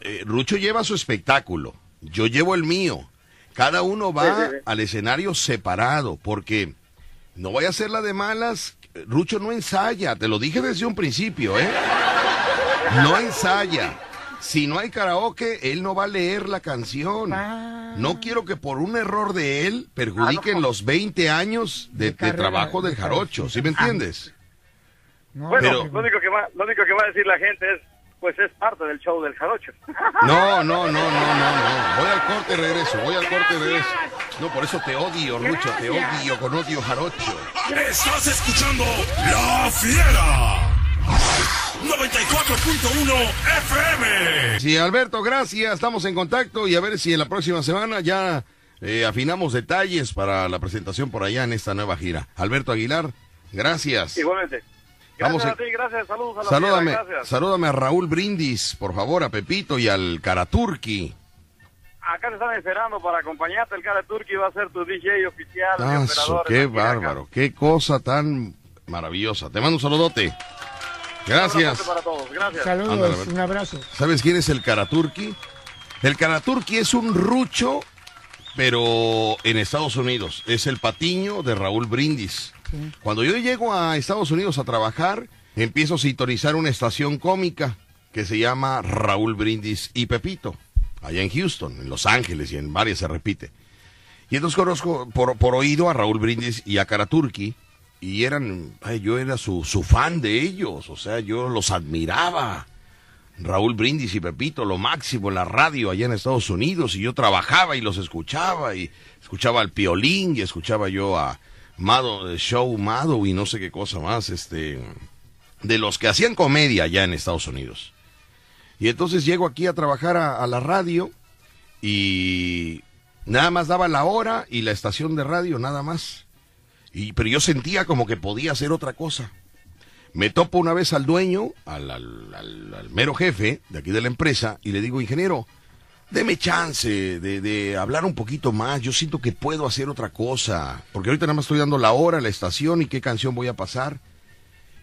Speaker 2: eh, Rucho lleva su espectáculo, yo llevo el mío. Cada uno va al escenario separado, porque no voy a hacer la de malas. Rucho no ensaya, te lo dije desde un principio, ¿eh? No ensaya. Si no hay karaoke, él no va a leer la canción. No quiero que por un error de él perjudiquen los 20 años de, de
Speaker 10: carrera,
Speaker 2: trabajo del
Speaker 10: de
Speaker 2: jarocho, ¿sí me entiendes?
Speaker 10: Bueno,
Speaker 2: Pero-
Speaker 10: lo, único que va, lo único que va a decir la gente es, pues es parte del show del Jarocho.
Speaker 2: No, no, no, no, no, no. Voy al corte y regreso, voy al corte y regreso. No, por eso te odio, Rucho, te odio con odio jarocho.
Speaker 5: Estás escuchando La Fiera. 94.1 FM.
Speaker 2: Sí, Alberto, gracias. Estamos en contacto y a ver si en la próxima semana ya eh, afinamos detalles para la presentación por allá en esta nueva gira. Alberto Aguilar, gracias.
Speaker 10: Igualmente. Gracias
Speaker 2: Vamos a-
Speaker 10: a ti, gracias, saludos a la
Speaker 2: Salúdame,
Speaker 10: fiera, gracias.
Speaker 2: salúdame a Raúl Brindis, por favor, a Pepito y al Karaturki.
Speaker 10: Acá te están esperando para acompañarte, el cara Turki va a ser tu DJ oficial.
Speaker 2: Ah, qué bárbaro, qué cosa tan maravillosa. Te mando un saludote.
Speaker 10: Un abrazo
Speaker 2: Gracias.
Speaker 10: para todos, gracias.
Speaker 4: Saludos,
Speaker 2: Ándale,
Speaker 4: un abrazo.
Speaker 2: ¿Sabes quién es el Karaturki? El Karaturki es un rucho, pero en Estados Unidos. Es el patiño de Raúl Brindis. Cuando yo llego a Estados Unidos a trabajar, empiezo a sintonizar una estación cómica que se llama Raúl Brindis y Pepito, allá en Houston, en Los Ángeles y en varias se repite. Y entonces conozco por, por oído a Raúl Brindis y a Karaturki, y eran, ay, yo era su, su fan de ellos, o sea, yo los admiraba. Raúl Brindis y Pepito, lo máximo en la radio allá en Estados Unidos, y yo trabajaba y los escuchaba, y escuchaba al Piolín, y escuchaba yo a Mado, Show Mado, y no sé qué cosa más, este, de los que hacían comedia allá en Estados Unidos. Y entonces llego aquí a trabajar a la radio y nada más daba la hora y la estación de radio, nada más. Y, pero yo sentía como que podía hacer otra cosa. Me topo una vez al dueño, al, al- al- mero jefe de aquí de la empresa, y le digo, ingeniero, deme chance de, de hablar un poquito más. Yo siento que puedo hacer otra cosa. Porque ahorita nada más estoy dando la hora, la estación y qué canción voy a pasar.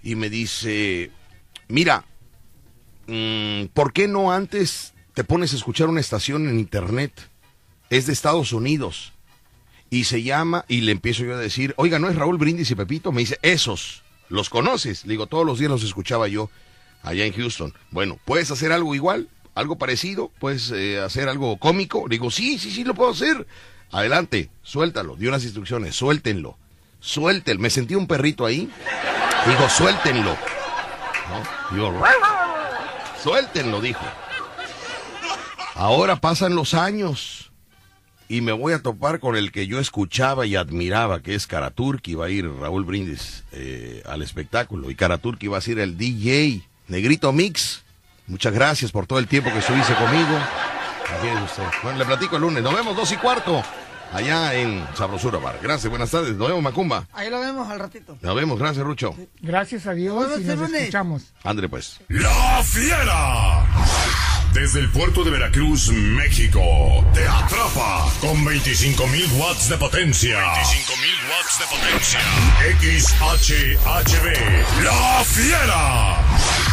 Speaker 2: Y me dice, mira, mm, ¿por qué no antes te pones a escuchar una estación en internet? Es de Estados Unidos. Y se llama, y le empiezo yo a decir, oiga, ¿no es Raúl Brindis y Pepito? Me dice, esos, ¿los conoces? Le digo, todos los días los escuchaba yo allá en Houston. Bueno, ¿puedes hacer algo igual? ¿Algo parecido? ¿Puedes eh, hacer algo cómico? Le digo, sí, sí, sí, lo puedo hacer. Adelante, suéltalo. Dio unas instrucciones, suéltenlo. Suéltenlo. Me sentí un perrito ahí. Digo, suéltenlo. ¿No? Digo, suéltenlo, dijo. Ahora pasan los años y me voy a topar con el que yo escuchaba y admiraba, que es Karaturki. Va a ir Raúl Brindis eh, al espectáculo y Karaturki va a ser el DJ Negrito Mix. Muchas gracias por todo el tiempo que estuviste conmigo. Usted. Bueno, le platico el lunes. Nos vemos dos y cuarto allá en Sabrosura Bar. Gracias, buenas tardes. Nos vemos, Macumba.
Speaker 3: Ahí lo vemos al ratito.
Speaker 2: Nos vemos, gracias, Rucho.
Speaker 4: Gracias a Dios y nos escuchamos.
Speaker 2: Andre, pues.
Speaker 5: La Fiera. Desde el puerto de Veracruz, México, te atrapa con 25.000 watts de potencia. 25.000 watts de potencia. XHHB. La Fiera.